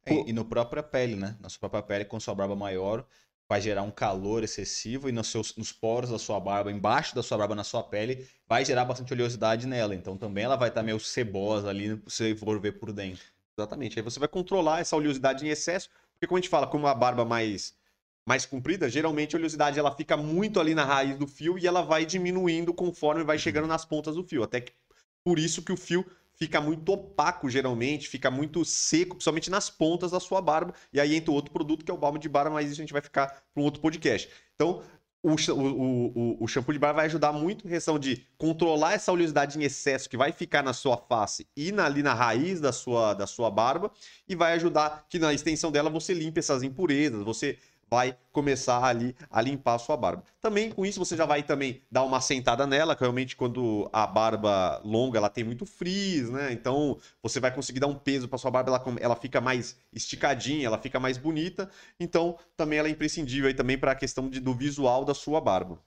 E, e no própria pele, né? Na sua própria pele, com sua barba maior, vai gerar um calor excessivo e nos, seus, nos poros da sua barba, embaixo da sua barba, na sua pele, vai gerar bastante oleosidade nela. Então também ela vai estar meio cebosa ali, você for ver por dentro. Exatamente. Aí você vai controlar essa oleosidade em excesso, porque como a gente fala, como a barba mais mais comprida, geralmente a oleosidade ela fica muito ali na raiz do fio e ela vai diminuindo conforme vai chegando nas pontas do fio. Até que por isso que o fio fica muito opaco geralmente, fica muito seco, principalmente nas pontas da sua barba. E aí entra outro produto que é o balme de barba, mas isso a gente vai ficar para um outro podcast. Então, o, o, o, o, shampoo de barba vai ajudar muito em questão de controlar essa oleosidade em excesso que vai ficar na sua face e na, ali na raiz da sua, da sua barba e vai ajudar que na extensão dela você limpe essas impurezas, você vai começar ali a limpar a sua barba. Também com isso você já vai também dar uma sentada nela, que realmente quando a barba longa ela tem muito frizz, né? Então você vai conseguir dar um peso para sua barba, ela, ela fica mais esticadinha, ela fica mais bonita. Então também ela é imprescindível aí também para a questão de, do visual da sua barba.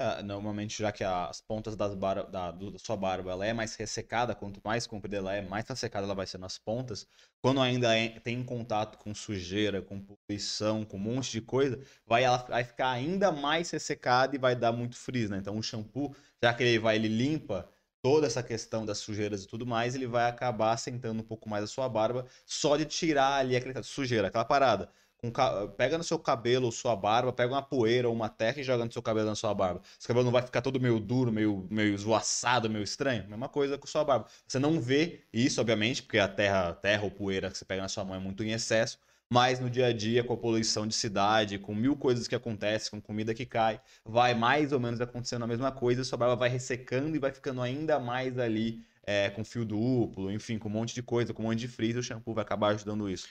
É, normalmente, já que as pontas das da, da, sua barba ela é mais ressecada, quanto mais comprida ela é, mais ressecada ela vai ser nas pontas. Quando ainda é, tem contato com sujeira, com poluição, com um monte de coisa, vai, ela vai ficar ainda mais ressecada e vai dar muito frizz, né? Então o shampoo, já que ele vai, ele limpa toda essa questão das sujeiras e tudo mais, ele vai acabar assentando um pouco mais a sua barba, só de tirar ali aquela sujeira, aquela parada com, pega no seu cabelo sua barba, pega uma poeira ou uma terra e joga no seu cabelo na sua barba. Seu cabelo não vai ficar todo meio duro, meio, meio esvoaçado, meio estranho? Mesma coisa com sua barba. Você não vê isso, obviamente, porque a terra, terra ou poeira que você pega na sua mão é muito em excesso, mas no dia a dia, com a poluição de cidade, com mil coisas que acontecem, com comida que cai, vai mais ou menos acontecendo a mesma coisa, sua barba vai ressecando e vai ficando ainda mais ali é, com fio duplo, enfim, com um monte de coisa, com um monte de frizz, o shampoo vai acabar ajudando isso.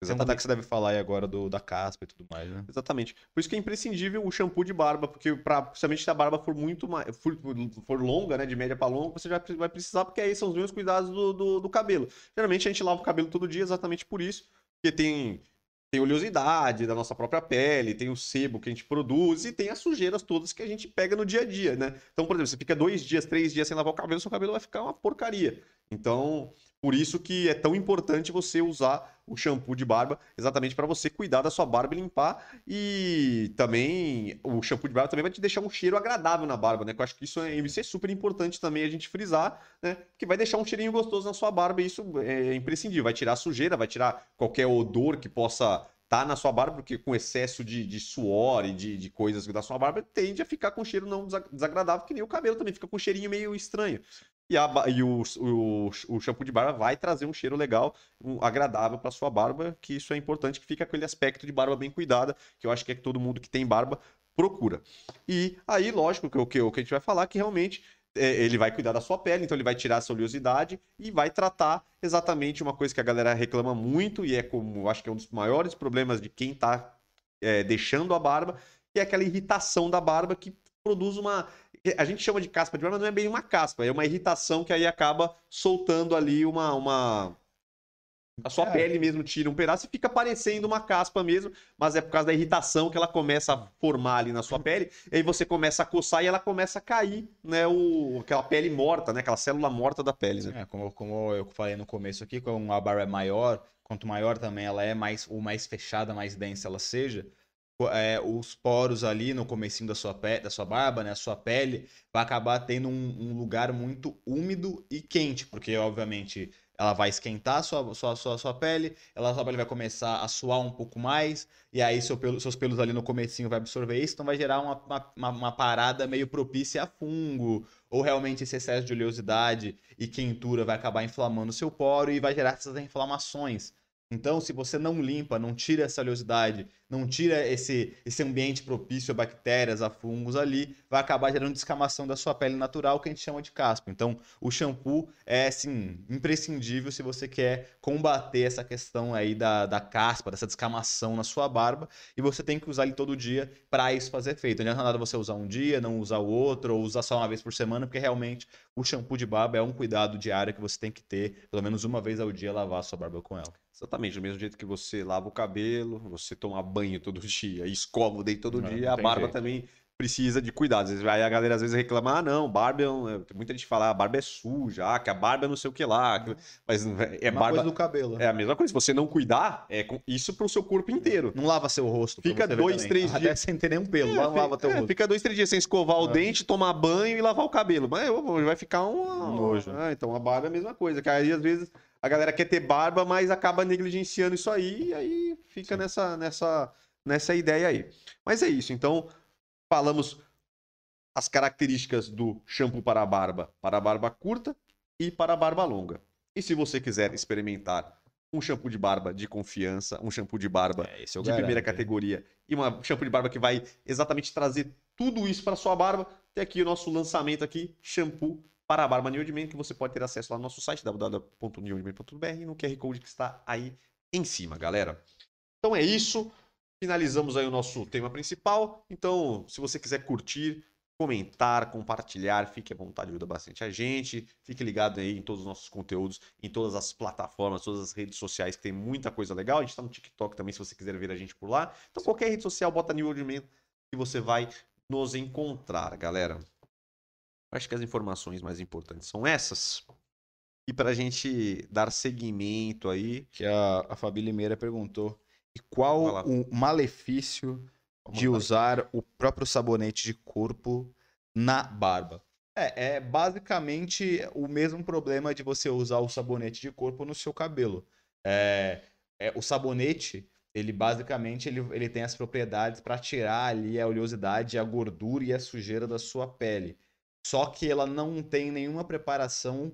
Exatamente. que você deve falar aí agora do, da caspa e tudo mais, né? Exatamente. Por isso que é imprescindível o shampoo de barba, porque pra, principalmente se a barba for muito mais, for, for longa, né, de média para longa, você já vai precisar, porque aí são os mesmos cuidados do, do, do, cabelo. Geralmente a gente lava o cabelo todo dia exatamente por isso, porque tem, tem oleosidade da nossa própria pele, tem o sebo que a gente produz e tem as sujeiras todas que a gente pega no dia a dia, né? Então, por exemplo, você fica dois dias, três dias sem lavar o cabelo, seu cabelo vai ficar uma porcaria. Então, por isso que é tão importante você usar o shampoo de barba, exatamente para você cuidar da sua barba e limpar. E também o shampoo de barba também vai te deixar um cheiro agradável na barba, né? Que eu acho que isso é, isso é super importante também a gente frisar, né? Que vai deixar um cheirinho gostoso na sua barba e isso é imprescindível. Vai tirar sujeira, vai tirar qualquer odor que possa tá na sua barba, porque com excesso de, de suor e de, de coisas da sua barba, tende a ficar com cheiro não desagradável, que nem o cabelo também fica com um cheirinho meio estranho. E, a, e o, o, o, shampoo de barba vai trazer um cheiro legal, um, agradável para sua barba, que isso é importante, que fica aquele aspecto de barba bem cuidada, que eu acho que é que todo mundo que tem barba procura. E aí, lógico, que o que, que a gente vai falar que realmente é, ele vai cuidar da sua pele, então ele vai tirar essa oleosidade e vai tratar exatamente uma coisa que a galera reclama muito, e é como acho que é um dos maiores problemas de quem está é, deixando a barba, que é aquela irritação da barba que produz uma a gente chama de caspa de barba, mas não é bem uma caspa, é uma irritação que aí acaba soltando ali uma. uma... A sua é. pele mesmo tira um pedaço e fica parecendo uma caspa mesmo, mas é por causa da irritação que ela começa a formar ali na sua pele, e aí você começa a coçar e ela começa a cair, né? O, aquela pele morta, né? Aquela célula morta da pele. Né? É, como, como eu falei no começo aqui, como a barba é maior, quanto maior também ela é, mais, ou mais fechada, mais densa ela seja, é, os poros ali no comecinho da sua, pele, da sua barba, né, a sua pele, vai acabar tendo um, um, lugar muito úmido e quente, porque obviamente ela vai esquentar a sua, sua, sua, sua pele, ela, sua pele vai começar a suar um pouco mais, e aí seu pelo, seus pelos ali no comecinho vai absorver isso, então vai gerar uma, uma, uma parada meio propícia a fungo, ou realmente esse excesso de oleosidade e quentura vai acabar inflamando o seu poro e vai gerar essas inflamações Então, se você não limpa, não tira essa oleosidade, não tira esse, esse ambiente propício a bactérias, a fungos ali, vai acabar gerando descamação da sua pele natural, que a gente chama de caspa. Então, o shampoo é, assim, imprescindível se você quer combater essa questão aí da, da caspa, dessa descamação na sua barba, e você tem que usar ele todo dia para isso fazer efeito. Não adianta nada você usar um dia, não usar o outro, ou usar só uma vez por semana, porque realmente o shampoo de barba é um cuidado diário que você tem que ter, pelo menos uma vez ao dia, lavar a sua barba com ela. Exatamente, do mesmo jeito que você lava o cabelo, você toma banho todo dia, escova o dente todo Não, dia, não a barba jeito. também precisa de cuidados. Aí a galera às vezes reclama, ah, não, barba é um... é- Tem muita gente que fala, ah, barba é suja, ah, que a barba é não sei o que lá, que- mas é é Uma barba... coisa do cabelo. É a mesma coisa, se você não cuidar, é com- isso pro seu corpo inteiro. Não lava seu rosto. Fica dois, também. três Até dias- sem ter nenhum pelo. É, não fi- lava teu é, rosto. Fica dois, três dias sem escovar o dente, tomar banho e lavar o cabelo. Mas vai ficar um Um nojo. Ah, então a barba é a mesma coisa. Que aí às vezes a galera quer ter barba, mas acaba negligenciando isso aí e aí fica Sim. nessa, nessa, nessa ideia aí. Mas é isso. Então falamos as características do shampoo para a barba, para a barba curta e para a barba longa. E se você quiser experimentar um shampoo de barba de confiança, um shampoo de barba É, de primeira garanto, categoria e uma shampoo de barba que vai exatamente trazer tudo isso para sua barba. Tem aqui o nosso lançamento aqui, shampoo para a barba New Old que você pode ter acesso lá no nosso site www.newoldman.br no QR Code que está aí em cima, galera. Então é isso. Finalizamos aí o nosso tema principal. Então, se você quiser curtir, comentar, compartilhar, fique à vontade, ajuda bastante a gente. Fique ligado aí em todos os nossos conteúdos, em todas as plataformas, todas as redes sociais, que tem muita coisa legal. A gente está no TikTok também, se você quiser ver a gente por lá. Então, qualquer rede social, bota New Old Man que você vai nos encontrar, galera. Acho que as informações mais importantes são essas. E para a gente dar seguimento aí. Que a, a Fabi Limeira perguntou. E qual o malefício Vamos de lá. usar o próprio sabonete de corpo na barba? É, é basicamente o mesmo problema de você usar o sabonete de corpo no seu cabelo. É, é, o sabonete, ele basicamente ele, ele tem as propriedades para tirar ali a oleosidade, a gordura e a sujeira da sua pele. Só que ela não tem nenhuma preparação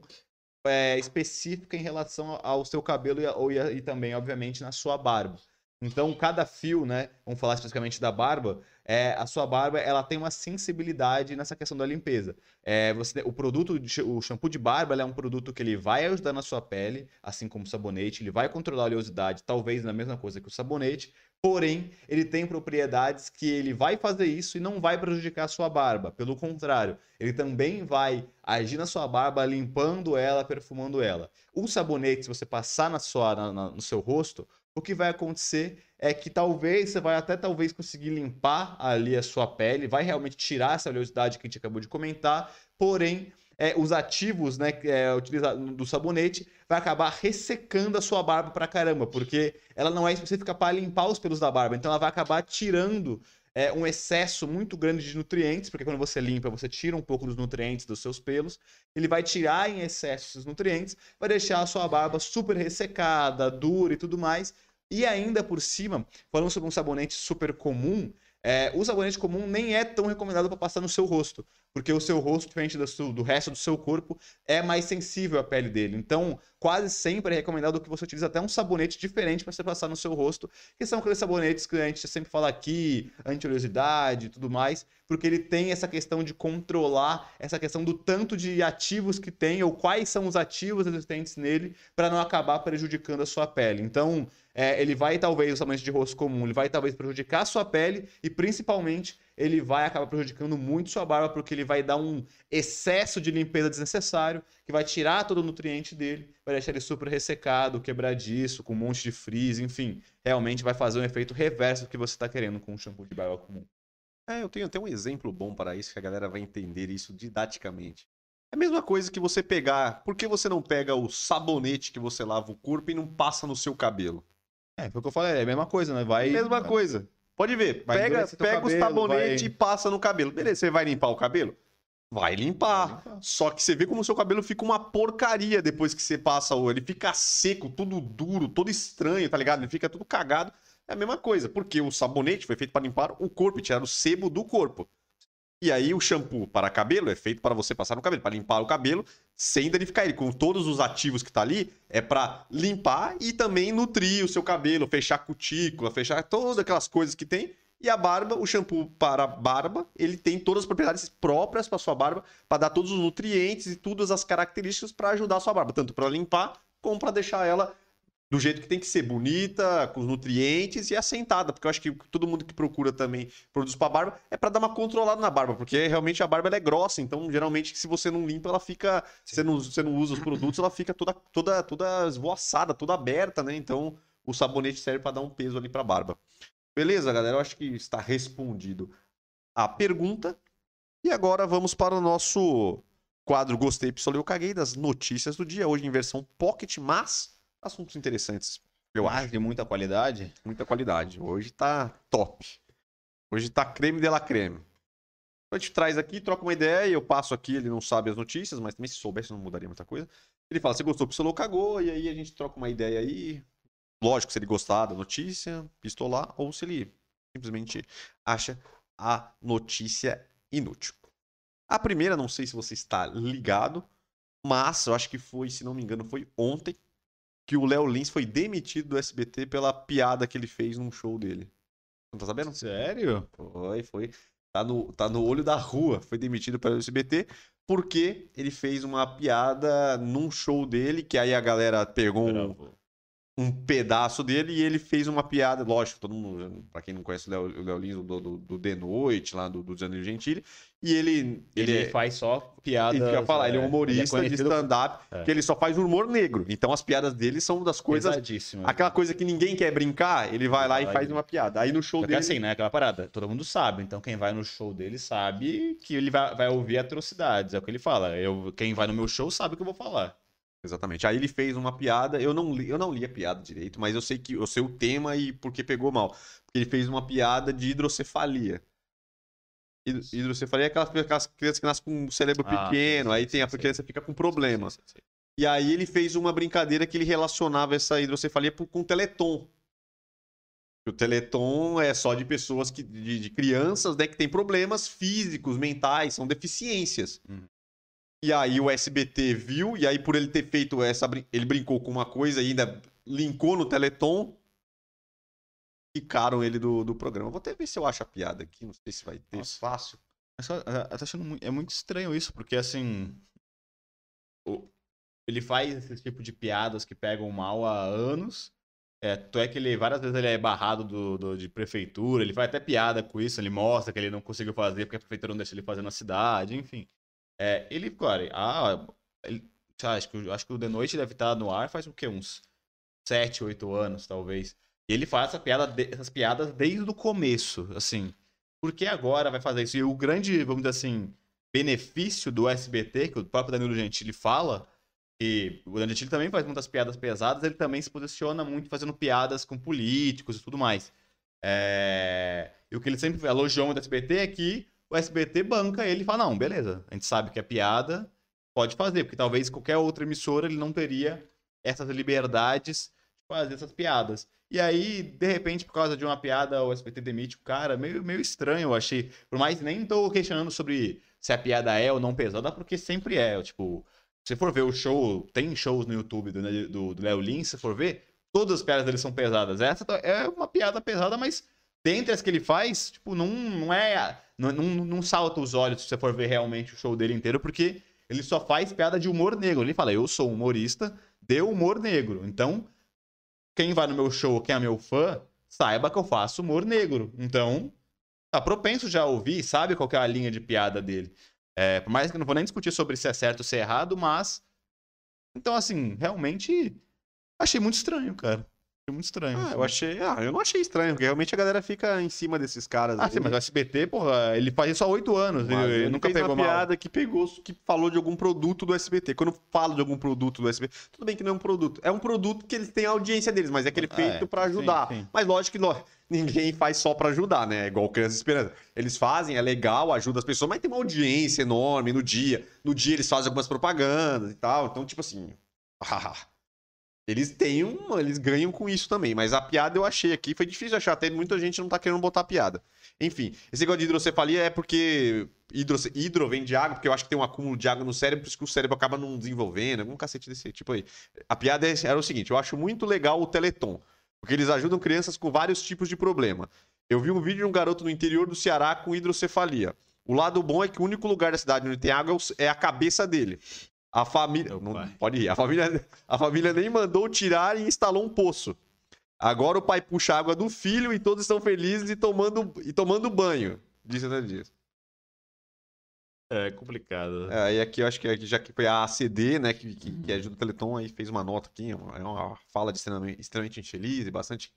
é, específica em relação ao seu cabelo e, ou- e também, obviamente, na sua barba. Então, cada fio, né? Vamos falar especificamente da barba. É, a sua barba, ela tem uma sensibilidade nessa questão da limpeza. É, você, o produto, de, o shampoo de barba, é um produto que ele vai ajudar na sua pele, assim como o sabonete. Ele vai controlar a oleosidade, talvez na mesma coisa que o sabonete. Porém, ele tem propriedades que ele vai fazer isso e não vai prejudicar a sua barba. Pelo contrário, ele também vai agir na sua barba, limpando ela, perfumando ela. O sabonete, se você passar na sua, na- na- no seu rosto, o que vai acontecer é que talvez você vai até talvez conseguir limpar ali a sua pele, vai realmente tirar essa oleosidade que a gente acabou de comentar, porém é, os ativos né, é, do sabonete vai acabar ressecando a sua barba pra caramba, porque ela não é específica para limpar os pelos da barba, então ela vai acabar tirando é, um excesso muito grande de nutrientes, porque quando você limpa, você tira um pouco dos nutrientes dos seus pelos, ele vai tirar em excesso esses nutrientes, vai deixar a sua barba super ressecada, dura e tudo mais. E ainda por cima, falando sobre um sabonete super comum, é, o sabonete comum nem é tão recomendado para passar no seu rosto, porque o seu rosto, diferente do, do resto do seu corpo, é mais sensível à pele dele. Então, quase sempre é recomendado que você utilize até um sabonete diferente para você passar no seu rosto, que são aqueles sabonetes que a gente sempre fala aqui, anti-oleosidade e tudo mais, porque ele tem essa questão de controlar essa questão do tanto de ativos que tem ou quais são os ativos existentes nele para não acabar prejudicando a sua pele. Então, é, ele vai talvez, o sabonete de rosto comum, ele vai talvez prejudicar a sua pele e principalmente ele vai acabar prejudicando muito sua barba porque ele vai dar um excesso de limpeza desnecessário que vai tirar todo o nutriente dele, vai deixar ele super ressecado, quebradiço, com um monte de frizz, enfim, realmente vai fazer um efeito reverso do que você está querendo com um shampoo de barba comum. É, eu tenho até um exemplo bom para isso, que a galera vai entender isso didaticamente. É a mesma coisa que você pegar. Por que você não pega o sabonete que você lava o corpo e não passa no seu cabelo? É, foi o que eu falei, é a mesma coisa, né? Vai mesma coisa. Pode ver. Vai Pega, pega o cabelo, sabonete vai- e passa no cabelo. Beleza, você vai limpar o cabelo? Vai limpar. Vai limpar. Só que você vê como o seu cabelo fica uma porcaria depois que você passa o. Ele fica seco, tudo duro, todo estranho, tá ligado? Ele fica tudo cagado. É a mesma coisa, porque o sabonete foi feito para limpar o corpo, e tirar o sebo do corpo. E aí o shampoo para cabelo é feito para você passar no cabelo, para limpar o cabelo, sem danificar ele. Com todos os ativos que tá ali, é para limpar e também nutrir o seu cabelo, fechar cutícula, fechar todas aquelas coisas que tem. E a barba, o shampoo para barba, ele tem todas as propriedades próprias para sua barba, para dar todos os nutrientes e todas as características para ajudar a sua barba, tanto para limpar como para deixar ela do jeito que tem que ser, bonita, com os nutrientes e assentada, porque eu acho que todo mundo que procura também produtos para barba é para dar uma controlada na barba, porque realmente a barba é grossa, então geralmente se você não limpa, ela fica, você não, você não usa os produtos, ela fica toda toda toda esvoaçada, toda aberta, né? Então o sabonete serve para dar um peso ali para barba. Beleza, galera? Eu acho que está respondido a pergunta. E agora vamos para o nosso quadro Gostei, Pistolei, eu caguei das notícias do dia, hoje em versão pocket, mas assuntos interessantes, eu Mas acho. de muita qualidade. Muita qualidade. Hoje tá top. Hoje tá creme de la creme. Então a gente traz aqui, troca uma ideia, eu passo aqui, ele não sabe as notícias, mas também se soubesse não mudaria muita coisa. Ele fala, você gostou, pistolou, cagou, e aí a gente troca uma ideia aí. Lógico, se ele gostar da notícia, pistolar, ou se ele simplesmente acha a notícia inútil. A primeira, não sei se você está ligado, mas eu acho que foi, se não me engano, foi ontem que o Léo Lins foi demitido do SBT pela piada que ele fez num show dele. Não tá sabendo? Sério? Foi, foi. Tá no, tá no olho da rua. Foi demitido pelo SBT porque ele fez uma piada num show dele, que aí a galera pegou um. Um pedaço dele e ele fez uma piada. Lógico, todo mundo, pra quem não conhece o Léo, Lins, do, do, do The Noite, lá do, do Danilo Gentili, e ele. Ele, é- faz só piadas. ele quer falar, ele é um humorista de conhecido- stand-up, É. que ele só faz humor negro. Então as piadas dele são das coisas. Aquela coisa que ninguém quer brincar, ele vai lá e faz uma piada. Aí no show Só que dele. assim, né? Aquela parada, todo mundo sabe. Então quem vai no show dele sabe que ele vai, vai ouvir atrocidades. É o que ele fala. Eu, quem vai no meu show sabe o que eu vou falar. Exatamente. Aí ele fez uma piada. Eu não li, eu não li a piada direito, mas eu sei que eu sei o tema e por que pegou mal. Porque ele fez uma piada de hidrocefalia. Hid- Hidrocefalia é aquelas, aquelas crianças que nascem com um cérebro Ah, pequeno, sim, aí sim, tem a sim, criança fica com problema. E aí ele fez uma brincadeira que ele relacionava essa hidrocefalia com o Teleton. O Teleton é só de pessoas que, de, de crianças, né, que têm problemas físicos, mentais, são deficiências. Uhum. E aí o SBT viu, e aí por ele ter feito essa. Ele brincou com uma coisa e ainda linkou no Teleton. Ficaram ele do, do programa. Vou até ver se eu acho a piada aqui. Não sei se vai ter Nossa. fácil. Só, eu tô achando muito, é muito estranho isso, porque assim. ele faz esse tipo de piadas que pegam mal há anos. É, tu é que ele, várias vezes ele é barrado do, do- de prefeitura, ele faz até piada com isso, ele mostra que ele não conseguiu fazer porque a prefeitura não deixa ele fazer na cidade, enfim. É, ele, cara, ah, ele, acho, que, acho que o The Noite deve estar no ar faz o quê? Uns 7, 8 anos, talvez. E ele faz essa piada essas piadas desde o começo, assim. Por que agora vai fazer isso? E o grande, vamos dizer assim, benefício do SBT, que o próprio Danilo Gentili fala, e o Danilo Gentili também faz muitas piadas pesadas, ele também se posiciona muito fazendo piadas com políticos e tudo mais. É, E o que ele sempre elogiou do SBT é que o SBT banca ele e fala, não, beleza, a gente sabe que é piada, pode fazer, porque talvez qualquer outra emissora ele não teria essas liberdades de fazer essas piadas. E aí, de repente, por causa de uma piada, o SBT demite o cara. Meio, meio estranho, eu achei. Por mais nem tô questionando sobre se a piada é ou não pesada, porque sempre é. Tipo, se for ver o show, tem shows no YouTube do do- do Léo se for ver, todas as piadas dele são pesadas. Essa é uma piada pesada, mas dentre as que ele faz, tipo, não, não é. Não, não, não salta os olhos se você for ver realmente o show dele inteiro, porque ele só faz piada de humor negro. Ele fala, eu sou humorista de humor negro. Então, quem vai no meu show, quem é meu fã, saiba que eu faço humor negro. Então, tá propenso já a ouvir, sabe qual é a linha de piada dele. É, por mais que eu não vou nem discutir sobre se é certo ou se é errado, mas. Então, assim, realmente. Achei muito estranho, cara. Muito estranho. Ah, assim. eu achei. Ah, eu não achei estranho, porque realmente a galera fica em cima desses caras. Ah, sim, mas o SBT, porra, ele faz isso há oito anos. Mas ele, ele nunca fez pegou uma mal. piada que pegou, que falou de algum produto do SBT. Quando eu falo de algum produto do SBT, tudo bem que não é um produto. É um produto que eles têm a audiência deles, mas é aquele Ah, feito é. pra Sim, ajudar. sim. Mas lógico que ninguém faz só pra ajudar, né? É igual Criança Esperança. Eles fazem, é legal, ajuda as pessoas, mas tem uma audiência enorme no dia. No dia eles fazem algumas propagandas e tal. Então, tipo assim. Eles têm uma, eles ganham com isso também, mas a piada eu achei aqui, foi difícil achar, até muita gente não tá querendo botar piada. Enfim, esse negócio de hidrocefalia é porque hidro, hidro vem de água, porque eu acho que tem um acúmulo de água no cérebro, por isso que o cérebro acaba não desenvolvendo, algum cacete desse tipo aí. A piada é, era o seguinte, eu acho muito legal o Teleton, porque eles ajudam crianças com vários tipos de problema. Eu vi um vídeo de um garoto no interior do Ceará com hidrocefalia. O lado bom é que o único lugar da cidade onde tem água é, é a cabeça dele. A família. Não, pode ir. A família, a família nem mandou tirar e instalou um poço. Agora o pai puxa a água do filho e todos estão felizes e tomando, e tomando banho. Disse André Dias. É complicado. É, e aqui eu acho que já que foi a ACD, né, que, que, que ajuda o Teleton, aí fez uma nota aqui, é uma fala de extremamente, extremamente infeliz e bastante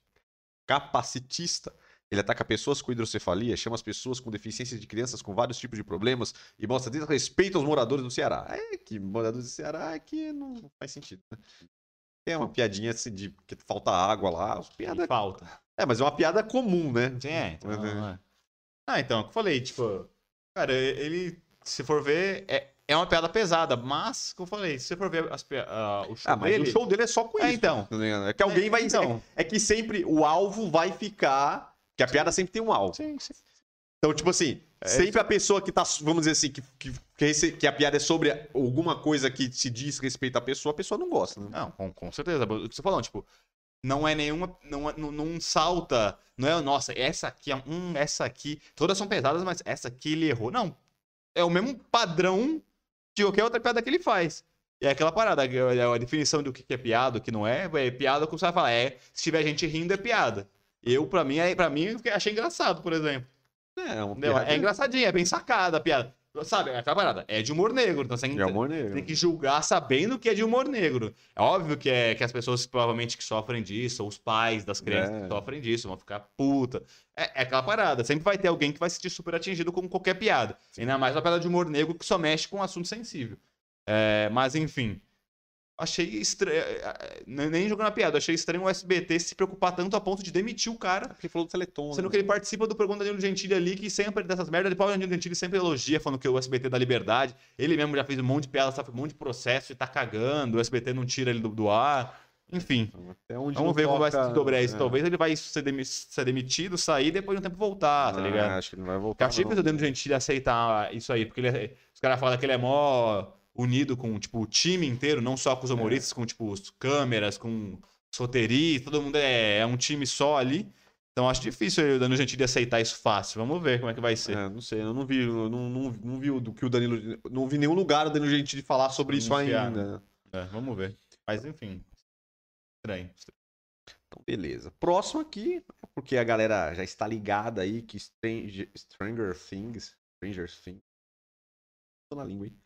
capacitista. Ele ataca pessoas com hidrocefalia, chama as pessoas com deficiências de crianças com vários tipos de problemas e mostra desrespeito aos moradores do Ceará. É que moradores do Ceará é que não faz sentido, né? É uma piadinha assim de que falta água lá. Piada... Falta. É, mas é uma piada comum, né? Sim, é. Então, é. Ah, então, eu falei, tipo, cara, ele, se for ver, é, é uma piada pesada, mas, como eu falei, se você for ver as, uh, o show ah, mas dele... o show dele é só com é, isso. Então. Tá é que alguém é, vai... Então. É, é que sempre o alvo vai ficar que a piada sempre tem um alvo. Sim, sim. Então, tipo assim, é, sempre a pessoa que tá, vamos dizer assim, que, que, que, a piada é sobre alguma coisa que se diz respeito à pessoa, a pessoa não gosta, né? Não, com, com certeza. O que você falou, tipo, não é nenhuma. Não, não, não, salta. Não é, nossa, essa aqui, hum, essa aqui. Todas são pesadas, mas essa aqui ele errou. Não. É o mesmo padrão de qualquer outra piada que ele faz. E é aquela parada, a definição do que é piada, o que não é, é piada, como você vai falar, é se tiver gente rindo, é piada. Eu, pra mim, é, pra mim, achei engraçado, por exemplo. É, é, é engraçadinho, é bem sacada a piada. Sabe, é aquela parada. É de humor negro. Então você é humor negro. tem que julgar sabendo que é de humor negro. É óbvio que, é, que as pessoas provavelmente que sofrem disso, ou os pais das crianças é. que sofrem disso, vão ficar puta. É, é, aquela parada. Sempre vai ter alguém que vai se sentir super atingido com qualquer piada. Ainda mais uma piada de humor negro que só mexe com um assunto sensível. É, mas enfim achei estranho. Eh, eh, nem jogando a piada, achei estranho o SBT se preocupar tanto a ponto de demitir o cara. Porque falou do Teleton. Sendo né? que ele participa do programa Danilo Gentili ali, que sempre dessas merdas, depois o Danilo Gentili sempre elogia, falando que o SBT dá liberdade. Ele mesmo já fez um monte de piada, sabe, um monte de processo e tá cagando, o SBT não tira ele do, do ar. Enfim, vamos ver como vai se dobrar isso. É. Talvez ele vai ser, demitido, sair e depois de um tempo voltar, tá ah, ligado? Acho que ele não vai voltar. Eu achei que o Danilo Gentili aceitar isso aí, porque ele, é, os caras falam que ele é mó unido com, tipo, o time inteiro, não só com os humoristas, é. com, tipo, os câmeras, com os roteiristas, todo mundo é, é um time só ali. Então acho difícil o Danilo Gentili aceitar isso fácil. Vamos ver como é que vai ser. É, não sei, eu não vi, eu não, não, não vi do que o Danilo. Não vi nenhum lugar o Danilo Gentili falar sobre isso ainda. É, vamos ver. Mas enfim. Estranho. Então, beleza. Próximo aqui, porque a galera já está ligada aí que Stranger, Stranger Things. Stranger Things. Tô na língua, hein?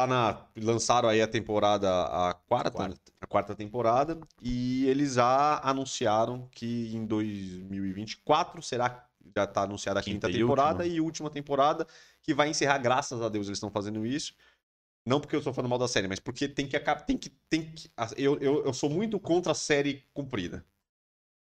Tá na. Lançaram aí a temporada, a quarta, quarta. a quarta temporada, e eles já anunciaram que em 2024 será. Já tá anunciada a quinta, quinta temporada e, e última temporada, que vai encerrar, graças a Deus, eles estão fazendo isso. Não porque eu estou falando mal da série, mas porque tem que acabar. Tem que. Tem que eu, eu, eu sou muito contra a série comprida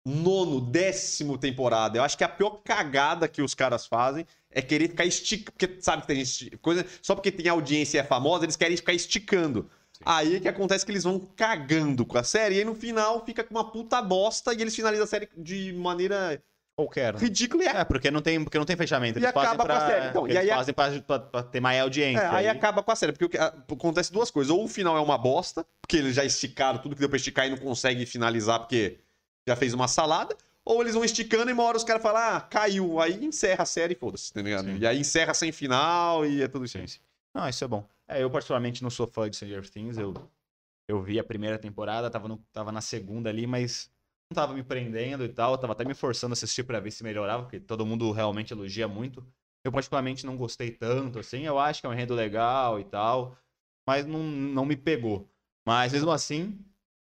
nono, décimo temporada. Eu acho que a pior cagada que os caras fazem é querer ficar esticando. Porque sabe que tem gente. Coisa, só porque tem audiência e é famosa, eles querem ficar esticando. Sim. Aí é que acontece que eles vão cagando com a série, e aí no final fica com uma puta bosta e eles finalizam a série de maneira. Qualquer. Ridícula é. é. porque não tem, porque não tem fechamento. Eles e acaba pra, com a série. Então, e aí, fazem pra, pra, pra, ter mais audiência. É, aí, aí, acaba com a série. Porque acontece duas coisas. Ou o final é uma bosta, porque eles já esticaram tudo que deu pra esticar e não consegue finalizar, porque já fez uma salada, ou eles vão esticando e uma hora os caras falam, ah, caiu. Aí encerra a série e foda-se, tá ligado? Sim. E aí encerra sem final e é tudo isso. Sim. Não, isso é bom. É, eu particularmente não sou fã de Stranger Things, eu, eu vi a primeira temporada, tava, no, tava na segunda ali, mas não tava me prendendo e tal, tava até me forçando a assistir para ver se melhorava, porque todo mundo realmente elogia muito. Eu particularmente não gostei tanto, assim, eu acho que é um enredo legal e tal, mas não, não me pegou. Mas mesmo assim,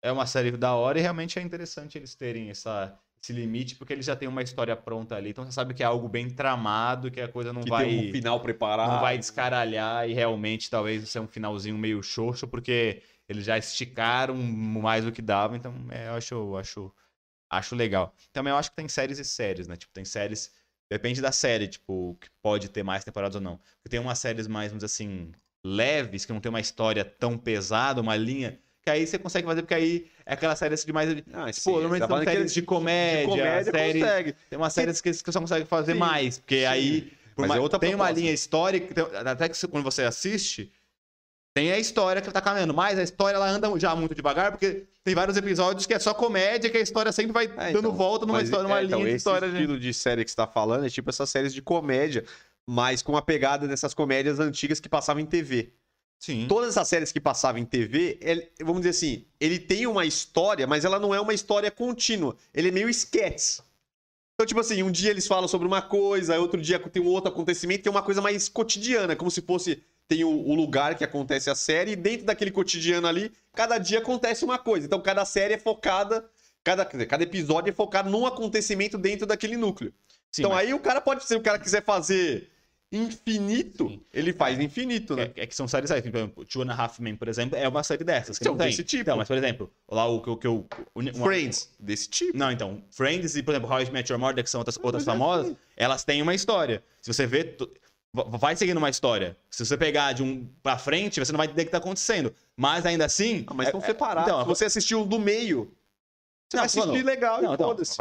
é uma série da hora e realmente é interessante eles terem essa, esse limite, porque eles já têm uma história pronta ali. Então você sabe que é algo bem tramado, que a coisa não que vai. Tem um final preparado. Não vai descaralhar e realmente talvez ser um finalzinho meio xoxo, porque eles já esticaram mais do que dava. Então é, eu acho, acho, acho legal. Também eu acho que tem séries e séries, né? Tipo, tem séries. Depende da série, tipo, que pode ter mais temporadas ou não. Porque tem umas séries mais, vamos dizer assim, leves, que não tem uma história tão pesada, uma linha que aí você consegue fazer, porque aí é aquela série de mais. Ah, Pô, normalmente tá são séries de comédia, de comédia séries, consegue. tem umas séries que você só consegue fazer Sim, mais, porque sim. aí por mais- é tem uma proposta. linha histórica, tem- até que quando você assiste, tem a história que tá caminhando, mas a história ela anda já muito devagar, porque tem vários episódios que é só comédia, que a história sempre vai É, dando então, volta numa história, numa é, então, linha de esse história. gente. estilo de série que você tá falando é tipo essas séries de comédia, mas com a pegada dessas comédias antigas que passavam em TV. Sim. Todas essas séries que passavam em TV, ele- vamos dizer assim, ele tem uma história, mas ela não é uma história contínua. Ele é meio sketch. Então, tipo assim, um dia eles falam sobre uma coisa, outro dia tem um outro acontecimento que é uma coisa mais cotidiana, como se fosse. Tem o, o lugar que acontece a série, e dentro daquele cotidiano ali, cada dia acontece uma coisa. Então, cada série é focada. Cada, dizer, cada episódio é focado num acontecimento dentro daquele núcleo. Sim, então, mas- aí o cara pode, se o cara quiser fazer infinito, Sim. ele faz infinito, né? É, é que são séries aí, por exemplo, Two and a Half Men, por exemplo, é uma série dessas. Que Então, não tem. desse tipo. Então, mas, por exemplo, lá o que eu. que eu- uma- Friends, desse tipo. Não, então, Friends e, por exemplo, How I Met Your Mother, que são outras, outras é famosas, assim. elas têm uma história. Se você vê, tu- va- vai seguindo uma história. Se você pegar de um pra frente, você não vai entender o que tá acontecendo. Mas ainda assim. Ah, mas é- estão é- separados. Então, Se você assistiu do meio, você Não, vai assistir falando- legal não, e então, foda-se.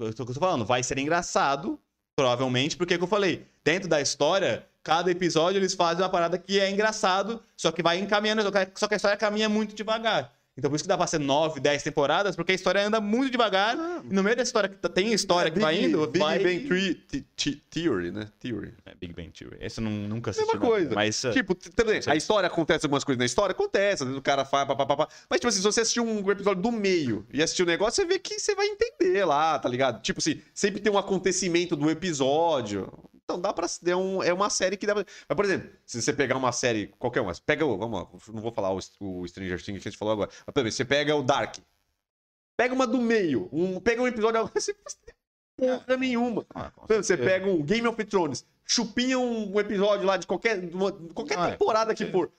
eu tô falando, vai ser engraçado, provavelmente, porque é que eu falei, dentro da história, cada episódio eles fazem uma parada que é engraçado, só que vai encaminhando, só que a história caminha muito devagar. Então por isso que dá pra ser 9, 10 temporadas, porque a história anda muito devagar, e no meio da história que tá- tem história que Big, vai indo, Big vai... Bang Theory, T- T- Theory, né? Theory. É, Big Bang Theory. Esse eu não, nunca assisti. Mesma coisa. Mas, uh, Tipo, também, a história acontece algumas coisas na história? Acontece. Às vezes o cara faz, papapá. Mas, tipo assim, se você assistir um episódio do meio e assistir o negócio, você vê que você vai entender lá, tá ligado? Tipo assim, sempre tem um acontecimento do episódio. Então dá pra. É, um- é uma série que dá pra. Mas, por exemplo, se você pegar uma série, qualquer uma, pega o. Vamos lá, não vou falar o, o Stranger Things que a gente falou agora. Mas, por exemplo, você pega o Dark. Pega uma do meio. Um, pega um episódio. Você não tem porra nenhuma. ah, Você pega um Game of Thrones, chupinha um, um episódio lá de qualquer, uma- qualquer Ah, é. temporada que for,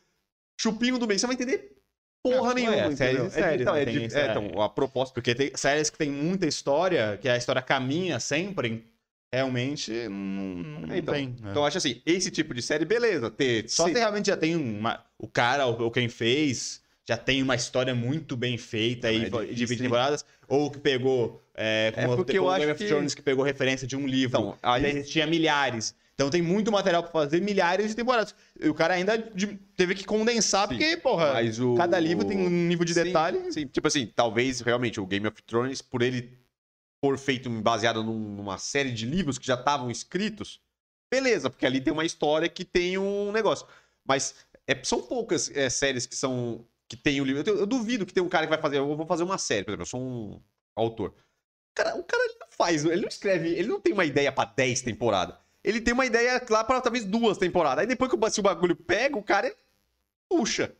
chupinho do meio, você vai entender porra É, nenhuma. é, séries entendeu? e séries, então, né? é, de- isso, é, é. então, a proposta. Porque tem séries que tem muita história, que a história caminha sempre, realmente não, não É, então, tem. né? então, eu acho assim, esse tipo de série, beleza. Ter, Só se- realmente já tem uma. O cara, ou quem fez, já tem uma história muito bem feita Não, aí, é de difícil, 20 hein? temporada, ou que pegou. É, É como porque como eu o acho Game of que- Thrones que pegou referência de um livro. Então, aí- tinha milhares. Então tem muito material pra fazer milhares de temporadas. E o cara ainda teve que condensar, Sim, porque, porra, o- cada livro tem um nível de Sim, detalhe. Sim, tipo assim, talvez realmente o Game of Thrones, por ele for feito baseado num- numa série de livros que já estavam escritos, beleza, porque ali tem uma história que tem um negócio. Mas é, são poucas é, séries que são. que tem o livro. Eu, eu duvido que tem um cara que vai fazer. Eu vou fazer uma série, por exemplo, eu sou um autor. O cara, o cara não faz, ele não escreve, ele não tem uma ideia pra 10 temporadas. Ele tem uma ideia lá pra talvez duas temporadas. Aí depois que o, se o bagulho pega, o cara puxa.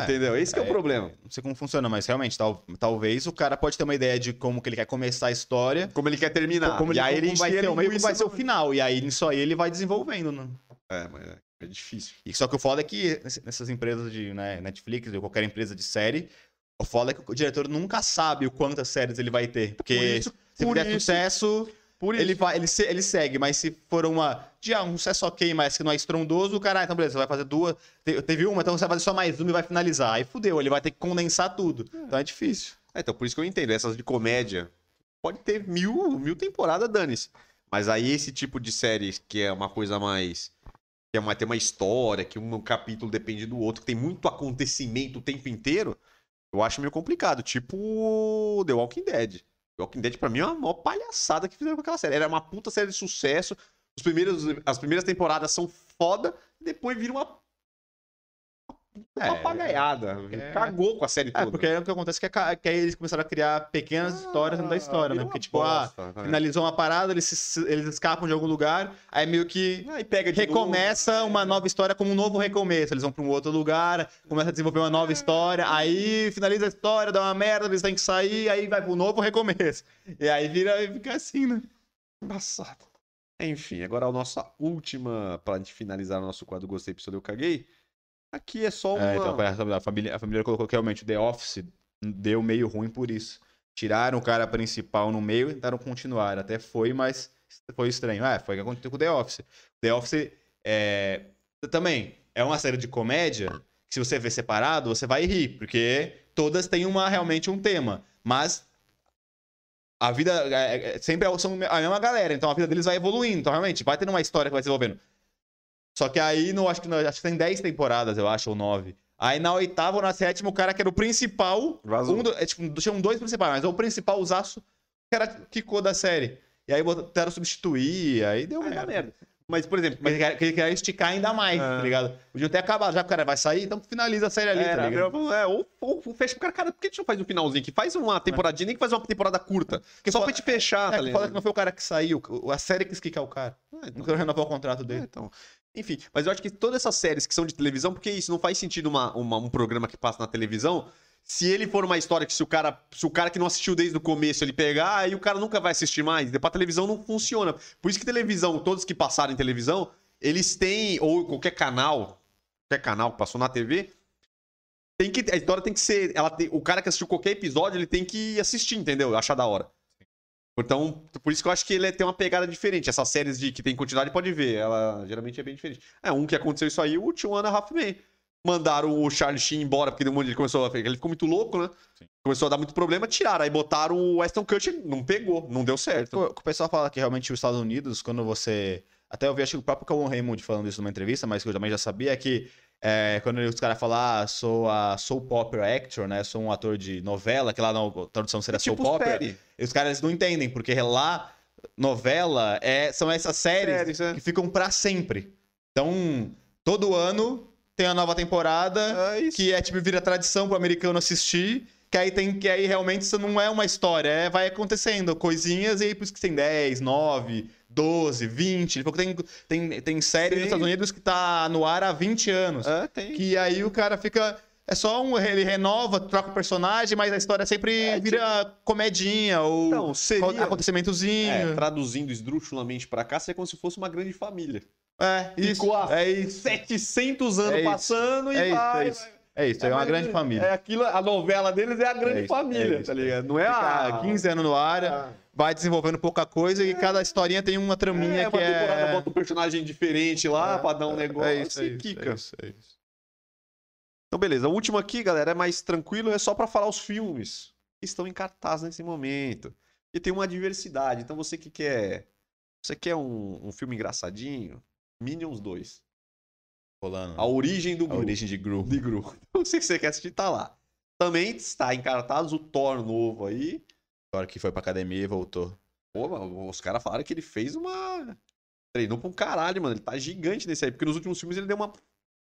É, Entendeu? Esse que é, o é, problema. Não sei como funciona, mas realmente, tal- talvez o cara pode ter uma ideia de como que ele quer começar a história. Como ele quer terminar. Como e ele, aí ele vai a o meio, vai ser o final. E aí aí ele vai desenvolvendo, né? É, mas é, é difícil. E só que o foda é que ness- nessas empresas de né, Netflix ou qualquer empresa de série, o foda é que o diretor nunca sabe o quantas séries ele vai ter. Porque Por isso- se por fizer isso- sucesso, ele, vai, ele, ele segue. Mas se for uma. De ah, um sucesso ok, mas que não é estrondoso, o cara, ah, então beleza, você vai fazer duas. te- Teve uma, então você vai fazer só mais uma e vai finalizar. Aí fudeu, ele vai ter que condensar tudo. Então é difícil. É, então, por isso que eu entendo. Essas de comédia pode ter mil, mil temporadas, dane-se. Mas aí esse tipo de série que é uma coisa mais. que é uma, tem uma história, que um capítulo depende do outro, que tem muito acontecimento o tempo inteiro, eu acho meio complicado. Tipo The Walking Dead. The Walking Dead, pra mim, é uma maior palhaçada que fizeram com aquela série. Era uma puta série de sucesso. Os primeiros, as primeiras temporadas são foda, depois vira uma. Uma É, papagaiada. é. Cagou com a série toda. É, porque aí o que acontece é que, é que aí eles começaram a criar pequenas histórias dentro da história, né? Porque, tipo, ah, bosta, tá? finalizou uma parada, eles, se- eles escapam de algum lugar, aí meio que Aí pega de recomeça novo. uma nova história como um novo recomeço. Eles vão pra um outro lugar, começa a desenvolver uma nova história, aí finaliza a história, dá uma merda, eles têm que sair, aí vai pro novo recomeço. E aí vira e fica assim, né? Embaçado. Enfim, agora a nossa última, pra gente finalizar o nosso quadro Gostei, Episódio Eu Caguei. Aqui é só uma... É, então, a família, a família colocou que realmente o The Office deu meio ruim por isso. Tiraram o cara principal no meio e tentaram continuar. Até foi, mas foi estranho. É, foi o que aconteceu com o The Office. The Office é, também é uma série de comédia que se você ver separado, você vai rir, porque todas têm uma, realmente um tema. Mas a vida é, é, sempre é- são a mesma galera, então a vida deles vai evoluindo. Então, realmente, vai tendo uma história que vai se desenvolvendo. Só que aí, no, acho, que, no- acho que tem 10 temporadas, eu acho, ou 9. Aí na oitava ou na sétima, o cara que era o principal. Vazou. Um do, é, tipo, tinham dois principais, mas o principal o cara quicou da série. E aí tentaram substituir, aí deu É, merda. merda. Mas, por exemplo, Mas ele quer- quer esticar ainda mais, É. tá ligado? Podiam ter acabado, já que o cara vai sair, então finaliza a série ali, É, tá ligado? é, ou, ou fecha pro cara, cara, por que a gente não faz um finalzinho aqui? Faz uma temporadinha, nem que faz uma temporada curta. Porque só fala- pra te fechar, É, tá que fala que ligado? não foi o cara que saiu, a série que esquicar o cara. É, então. Não quero renovar o contrato É, dele. então. Enfim, mas eu acho que todas essas séries que são de televisão, porque isso não faz sentido uma, uma- um programa que passa na televisão. Se ele for uma história que se o cara, se o cara que não assistiu desde o começo ele pegar, aí o cara nunca vai assistir mais. Pra televisão não funciona. Por isso que televisão, todos que passaram em televisão, eles têm ou qualquer canal, qualquer canal que passou na TV, tem que a história tem que ser, ela tem- o cara que assistiu qualquer episódio, ele tem que assistir, entendeu? Achar da hora. Então, por isso que eu acho que ele tem uma pegada diferente. Essas séries de que tem continuidade, pode ver. Ela geralmente é bem diferente. É, um que aconteceu isso aí, o Two and a Half Men. Mandaram o Charlie Sheen embora, porque ele começou a... Ele ficou muito louco, né? Sim. Começou a dar muito problema, tiraram. Aí botaram o Aston Kutcher, não pegou, não deu certo. O, o pessoal fala que realmente os Estados Unidos, quando você. Até eu vi, acho que o próprio Calvin Raymond falando isso numa entrevista, mas que eu também já sabia, é que é, quando os caras falam, ah, sou a soap opera actor, né? Sou um ator de novela, que lá na tradução seria tipo soap opera. série. E os caras não entendem, porque lá, novela, é, são essas séries Séries, é. que ficam pra sempre. Então, todo ano tem a nova temporada, É que é tipo, vira tradição pro americano assistir. Que aí tem que aí realmente isso não é uma história, é, vai acontecendo coisinhas e aí por isso que tem 10, 9, 12, 20. Porque tem, tem, tem série Sim. nos Estados Unidos que tá no ar há 20 anos. É, tem. Que aí o cara fica. É só um. Ele renova, troca o personagem, mas a história sempre É, vira comedinha ou Então, seria... acontecimentozinho. É, traduzindo esdrúxulamente pra cá, seria como se fosse uma grande família. É, isso. Ficou há É isso. 700 anos É isso. passando e É isso, vai. é isso. É isso, é, uma mais- grande família. É aquilo, a novela deles é a grande É isso, família, é isso, tá é ligado? Não é a 15 anos no ar, Ah. vai desenvolvendo pouca coisa e cada historinha tem uma traminha é, que uma temporada é. bota um personagem diferente lá É, pra dar um negócio é isso, é e isso, quica. é isso, é isso. Então, beleza. O último aqui, galera, é mais tranquilo, é só pra falar os filmes que estão em cartaz nesse momento. E tem uma diversidade. Então, você que quer. Você quer um, um filme engraçadinho? Minions 2. Rolando. A origem do A grupo. origem de Gru. de Gru. Então, se você quer assistir, tá lá. Também está em cartaz o Thor novo aí. Agora que foi pra academia e voltou. Pô, mano, os caras falaram que ele fez uma. Treinou pra um caralho, mano. Ele tá gigante nesse aí. Porque nos últimos filmes ele deu uma.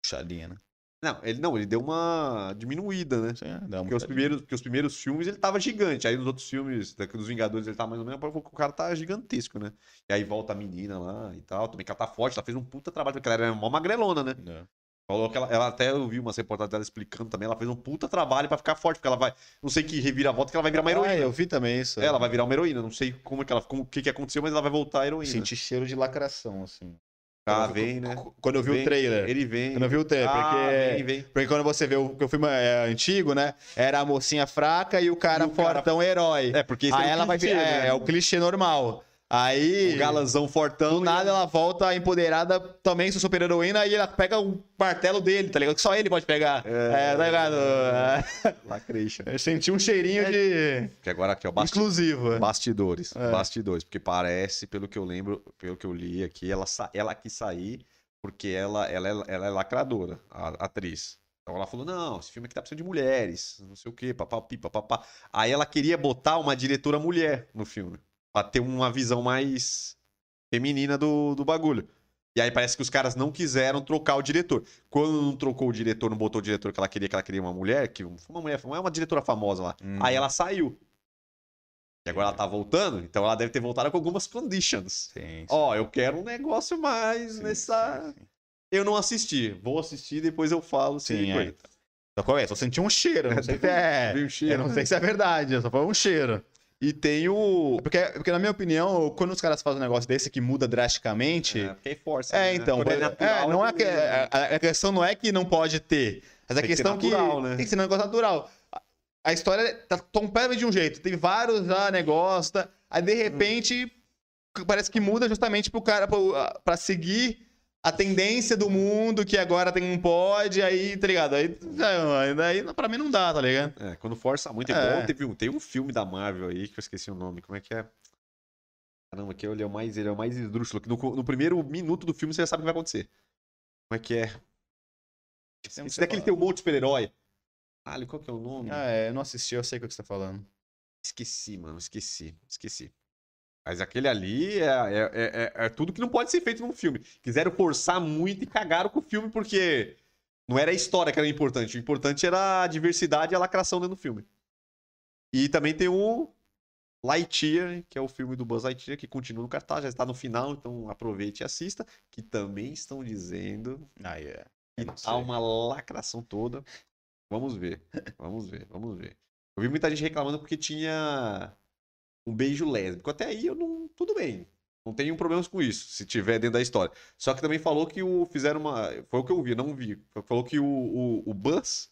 Puxadinha, né? Não, ele não, ele deu uma diminuída, né? Sim, é, dá uma Porque os, primeiros, porque os primeiros filmes ele tava gigante. Aí nos outros filmes, dos Vingadores, ele tá mais ou menos. O cara tá gigantesco, né? E aí volta a menina lá e tal. Também que ela tá forte, ela fez um puta trabalho, porque ela era mó magrelona, né? É. Falou que ela, ela até eu vi uma reportagem dela explicando também, ela fez um puta trabalho pra ficar forte, porque ela vai. Não sei que reviravolta que ela vai virar uma heroína. Ah, eu vi também isso. É, Ela vai virar uma heroína. Não sei como é que ela. Como, o que, que aconteceu, mas ela vai voltar a heroína. Senti cheiro de lacração, assim. Ah, vem, né? Quando eu vi Vem, o trailer. Ele vem. Quando eu vi o trailer, ah, porque. vem, vem. Porque quando você vê o, que o filme é antigo, né? Era a mocinha fraca e o cara E o cara- fortão herói. É, porque esse Aí é ela vai clichê. É, né? é o clichê normal. Aí. O galanzão fortão. Do nada ela volta empoderada também, sua super heroína, e ela pega o martelo dele, tá ligado? Que só ele pode pegar. É. É, tá ligado? É. Eu senti um cheirinho de. Que agora aqui, ó. Basti... Exclusivo. é. Bastidores. É. Bastidores. Porque parece, pelo que eu lembro, pelo que eu li aqui, ela, sa... ela quis sair porque ela, ela, é, ela é lacradora, a a atriz. Então ela falou: não, esse filme aqui tá precisando de mulheres, não sei o quê, papapi, papapá. Aí ela queria botar uma diretora mulher no filme. Pra ter uma visão mais feminina do, do bagulho. E aí parece que os caras não quiseram trocar o diretor. Quando não trocou o diretor, não botou o diretor que ela queria, que ela queria uma mulher, que foi uma mulher, não é uma diretora famosa lá. Hum. Aí ela saiu. E agora ela tá voltando, então ela deve ter voltado com algumas conditions. Ó, eu quero um negócio mais Sim, nessa. sim, sim. Eu não assisti. Vou assistir, depois eu falo se Sim, coisa. é. Só é, só senti um cheiro. Não sei se é. O cheiro? Eu não sei se é verdade, só foi um cheiro. E tem o. Porque, porque, na minha opinião, quando os caras fazem um negócio desse que muda drasticamente. É, porque força. É, né? então. Quando é, natural, não é tudo que, né? a, a questão não é que não pode ter. Mas a que questão que. natural, né? Tem que ser um negócio natural. A- A história tá completamente de um jeito. Tem vários já negócios. Tá? Aí, de repente, parece que muda justamente pro cara. Pro, pra seguir a tendência do mundo que agora tem um pod, aí, tá ligado? Aí, aí pra mim não dá, tá ligado? É, quando força muito, é igual teve um, tem um filme da Marvel aí que eu esqueci o nome, como é que é? Caramba, que ele é o mais, ele é o mais esdrúxulo, que no, no primeiro minuto do filme você já sabe o que vai acontecer. Como é que é? Esse daqui tem um monte de super-herói. Ah, qual que é o nome? Ah, é, eu não assisti, eu sei o que você tá falando. Esqueci, mano, esqueci, esqueci. Mas aquele ali é, é, é, é, tudo que não pode ser feito num filme. Quiseram forçar muito e cagaram com o filme porque não era a história que era importante. O importante era a diversidade e a lacração dentro do filme. E também tem o Lightyear, que é o filme do Buzz Lightyear, que continua no cartaz, já está no final, então aproveite e assista. Que também estão dizendo ah, yeah. que tá uma lacração toda. Vamos ver, vamos ver, vamos ver. Eu vi muita gente reclamando porque tinha um beijo lésbico. Até aí eu não. Tudo bem. Não tenho problemas com isso, se tiver dentro da história. Só que também falou que o fizeram uma. Foi o que eu vi, não vi. Falou que o, o, o Buzz.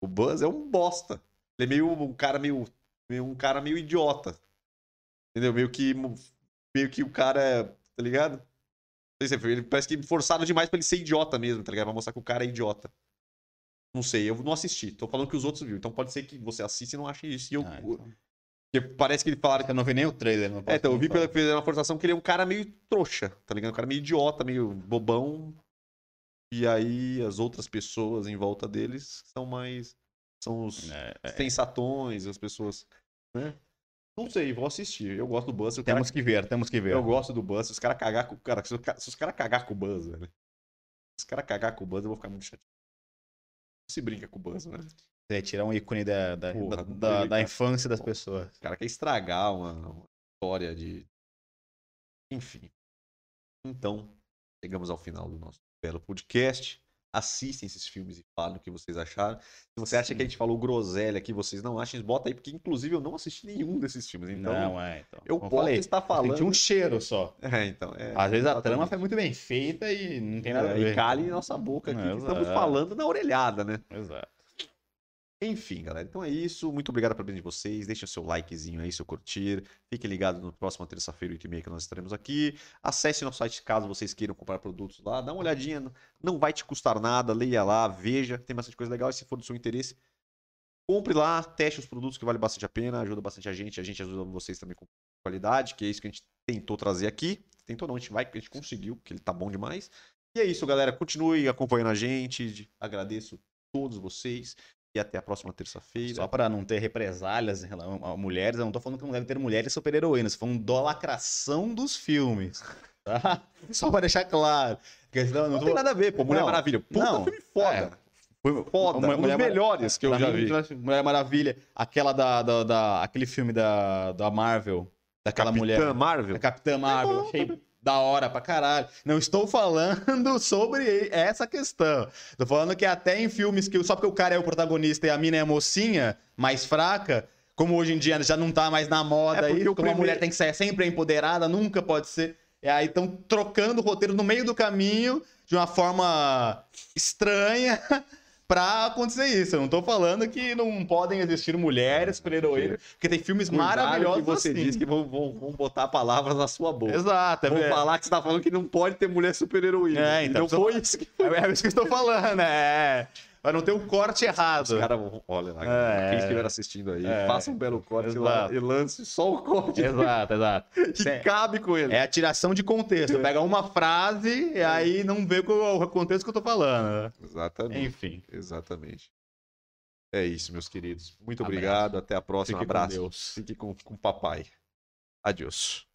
O Buzz é um bosta. Ele é meio um cara meio. meio um cara meio idiota. Entendeu? Meio que. Meio que o cara. É, tá ligado? Ele parece que forçaram demais pra ele ser idiota mesmo, tá ligado? Pra mostrar que o cara é idiota. Não sei, eu não assisti. Tô falando que os outros viram. Então pode ser que você assista e não ache isso. E eu, ah, então. Porque parece que ele falaram que. Eu não vi nem o trailer, não É, então eu vi pela fizeram uma forçação que ele é um cara meio trouxa, tá ligado? Um cara meio idiota, meio bobão. E aí as outras pessoas em volta deles são mais. São os é, é. sensatões, as pessoas. Né? Não sei, vou assistir. Eu gosto do Buzz. Temos cara... que ver, temos que ver. Eu gosto do Buzz. Se os caras cagar com. Cara, se os caras cagar com o Buzz, velho. Se os caras cagar com o Buzz, eu vou ficar muito chateado. Se brinca com o Buzz, né? É, tirar um ícone da, da, Porra, da, da, da infância das pessoas. O cara quer estragar uma, uma história de. Enfim. Então, chegamos ao final do nosso belo podcast. Assistem esses filmes e falem o que vocês acharam. Se você acha Sim. que a gente falou groselha aqui, vocês não acham, bota aí, porque inclusive eu não assisti nenhum desses filmes. Então, não, é. Então, eu posso falei, estar falando. Senti um cheiro só. É, então. É, Às vezes a trama foi muito bem feita e não tem nada é, a ver. E cale nossa boca aqui, é, estamos falando na orelhada, né? Exato. Enfim, galera. Então é isso. Muito obrigado pela presença de vocês. Deixem o seu likezinho aí, seu curtir. Fiquem ligados no próximo terça-feira, 8h30, que nós estaremos aqui. Acesse nosso site caso vocês queiram comprar produtos lá. Dá uma olhadinha. Não vai te custar nada. Leia lá, veja. Tem bastante coisa legal. E se for do seu interesse, compre lá. Teste os produtos que vale bastante a pena. Ajuda bastante a gente. A gente ajuda vocês também com qualidade, que é isso que a gente tentou trazer aqui. Tentou não, a gente vai, a gente conseguiu, porque ele tá bom demais. E é isso, galera. Continue acompanhando a gente. Agradeço todos vocês. E até a próxima terça-feira. Só para não ter represálias a mulheres, eu não tô falando que não deve ter mulheres super-heroínas, foi uma idolatração dos filmes. Tá? Só para deixar claro. Não, não, não tô... tem nada a ver, pô. Mulher não, Maravilha. Puta não, filme foda. É. Foi foda, uma, um dos melhores que eu já vi. Mulher Maravilha, aquela da, da, da, aquele filme da, da Marvel, daquela Capitã mulher. Capitã Marvel? A Capitã Marvel, achei da hora pra caralho. Não estou falando sobre essa questão. Estou falando que até em filmes que só porque o cara é o protagonista e a mina é a mocinha, mais fraca, como hoje em dia já não tá mais na moda é isso, como primeiro... a mulher tem que ser sempre empoderada, nunca pode ser. E aí estão trocando o roteiro no meio do caminho de uma forma estranha pra acontecer isso. Eu não tô falando que não podem existir mulheres super-heroínas, porque tem filmes Cuidado maravilhosos que você assim. diz que vão, vão, vão, botar palavras na sua boca. Exato. É vão falar que você tá falando que não pode ter mulher super-heroína. É, então, então foi isso que é isso que eu estou falando, é. Pra não ter um corte errado. Os caras vão. Olha lá, é, quem estiver assistindo aí, é, faça um belo corte lá e lance só o corte. Exato, exato. que cabe com ele. É a tiração de contexto. Pega uma frase e aí não vê o contexto que eu tô falando. Exatamente. Enfim. Exatamente. É isso, meus queridos. Muito Abraço. obrigado. Até a próxima. Fique Abraço. Com Deus. Fique com, com o papai. Adiós.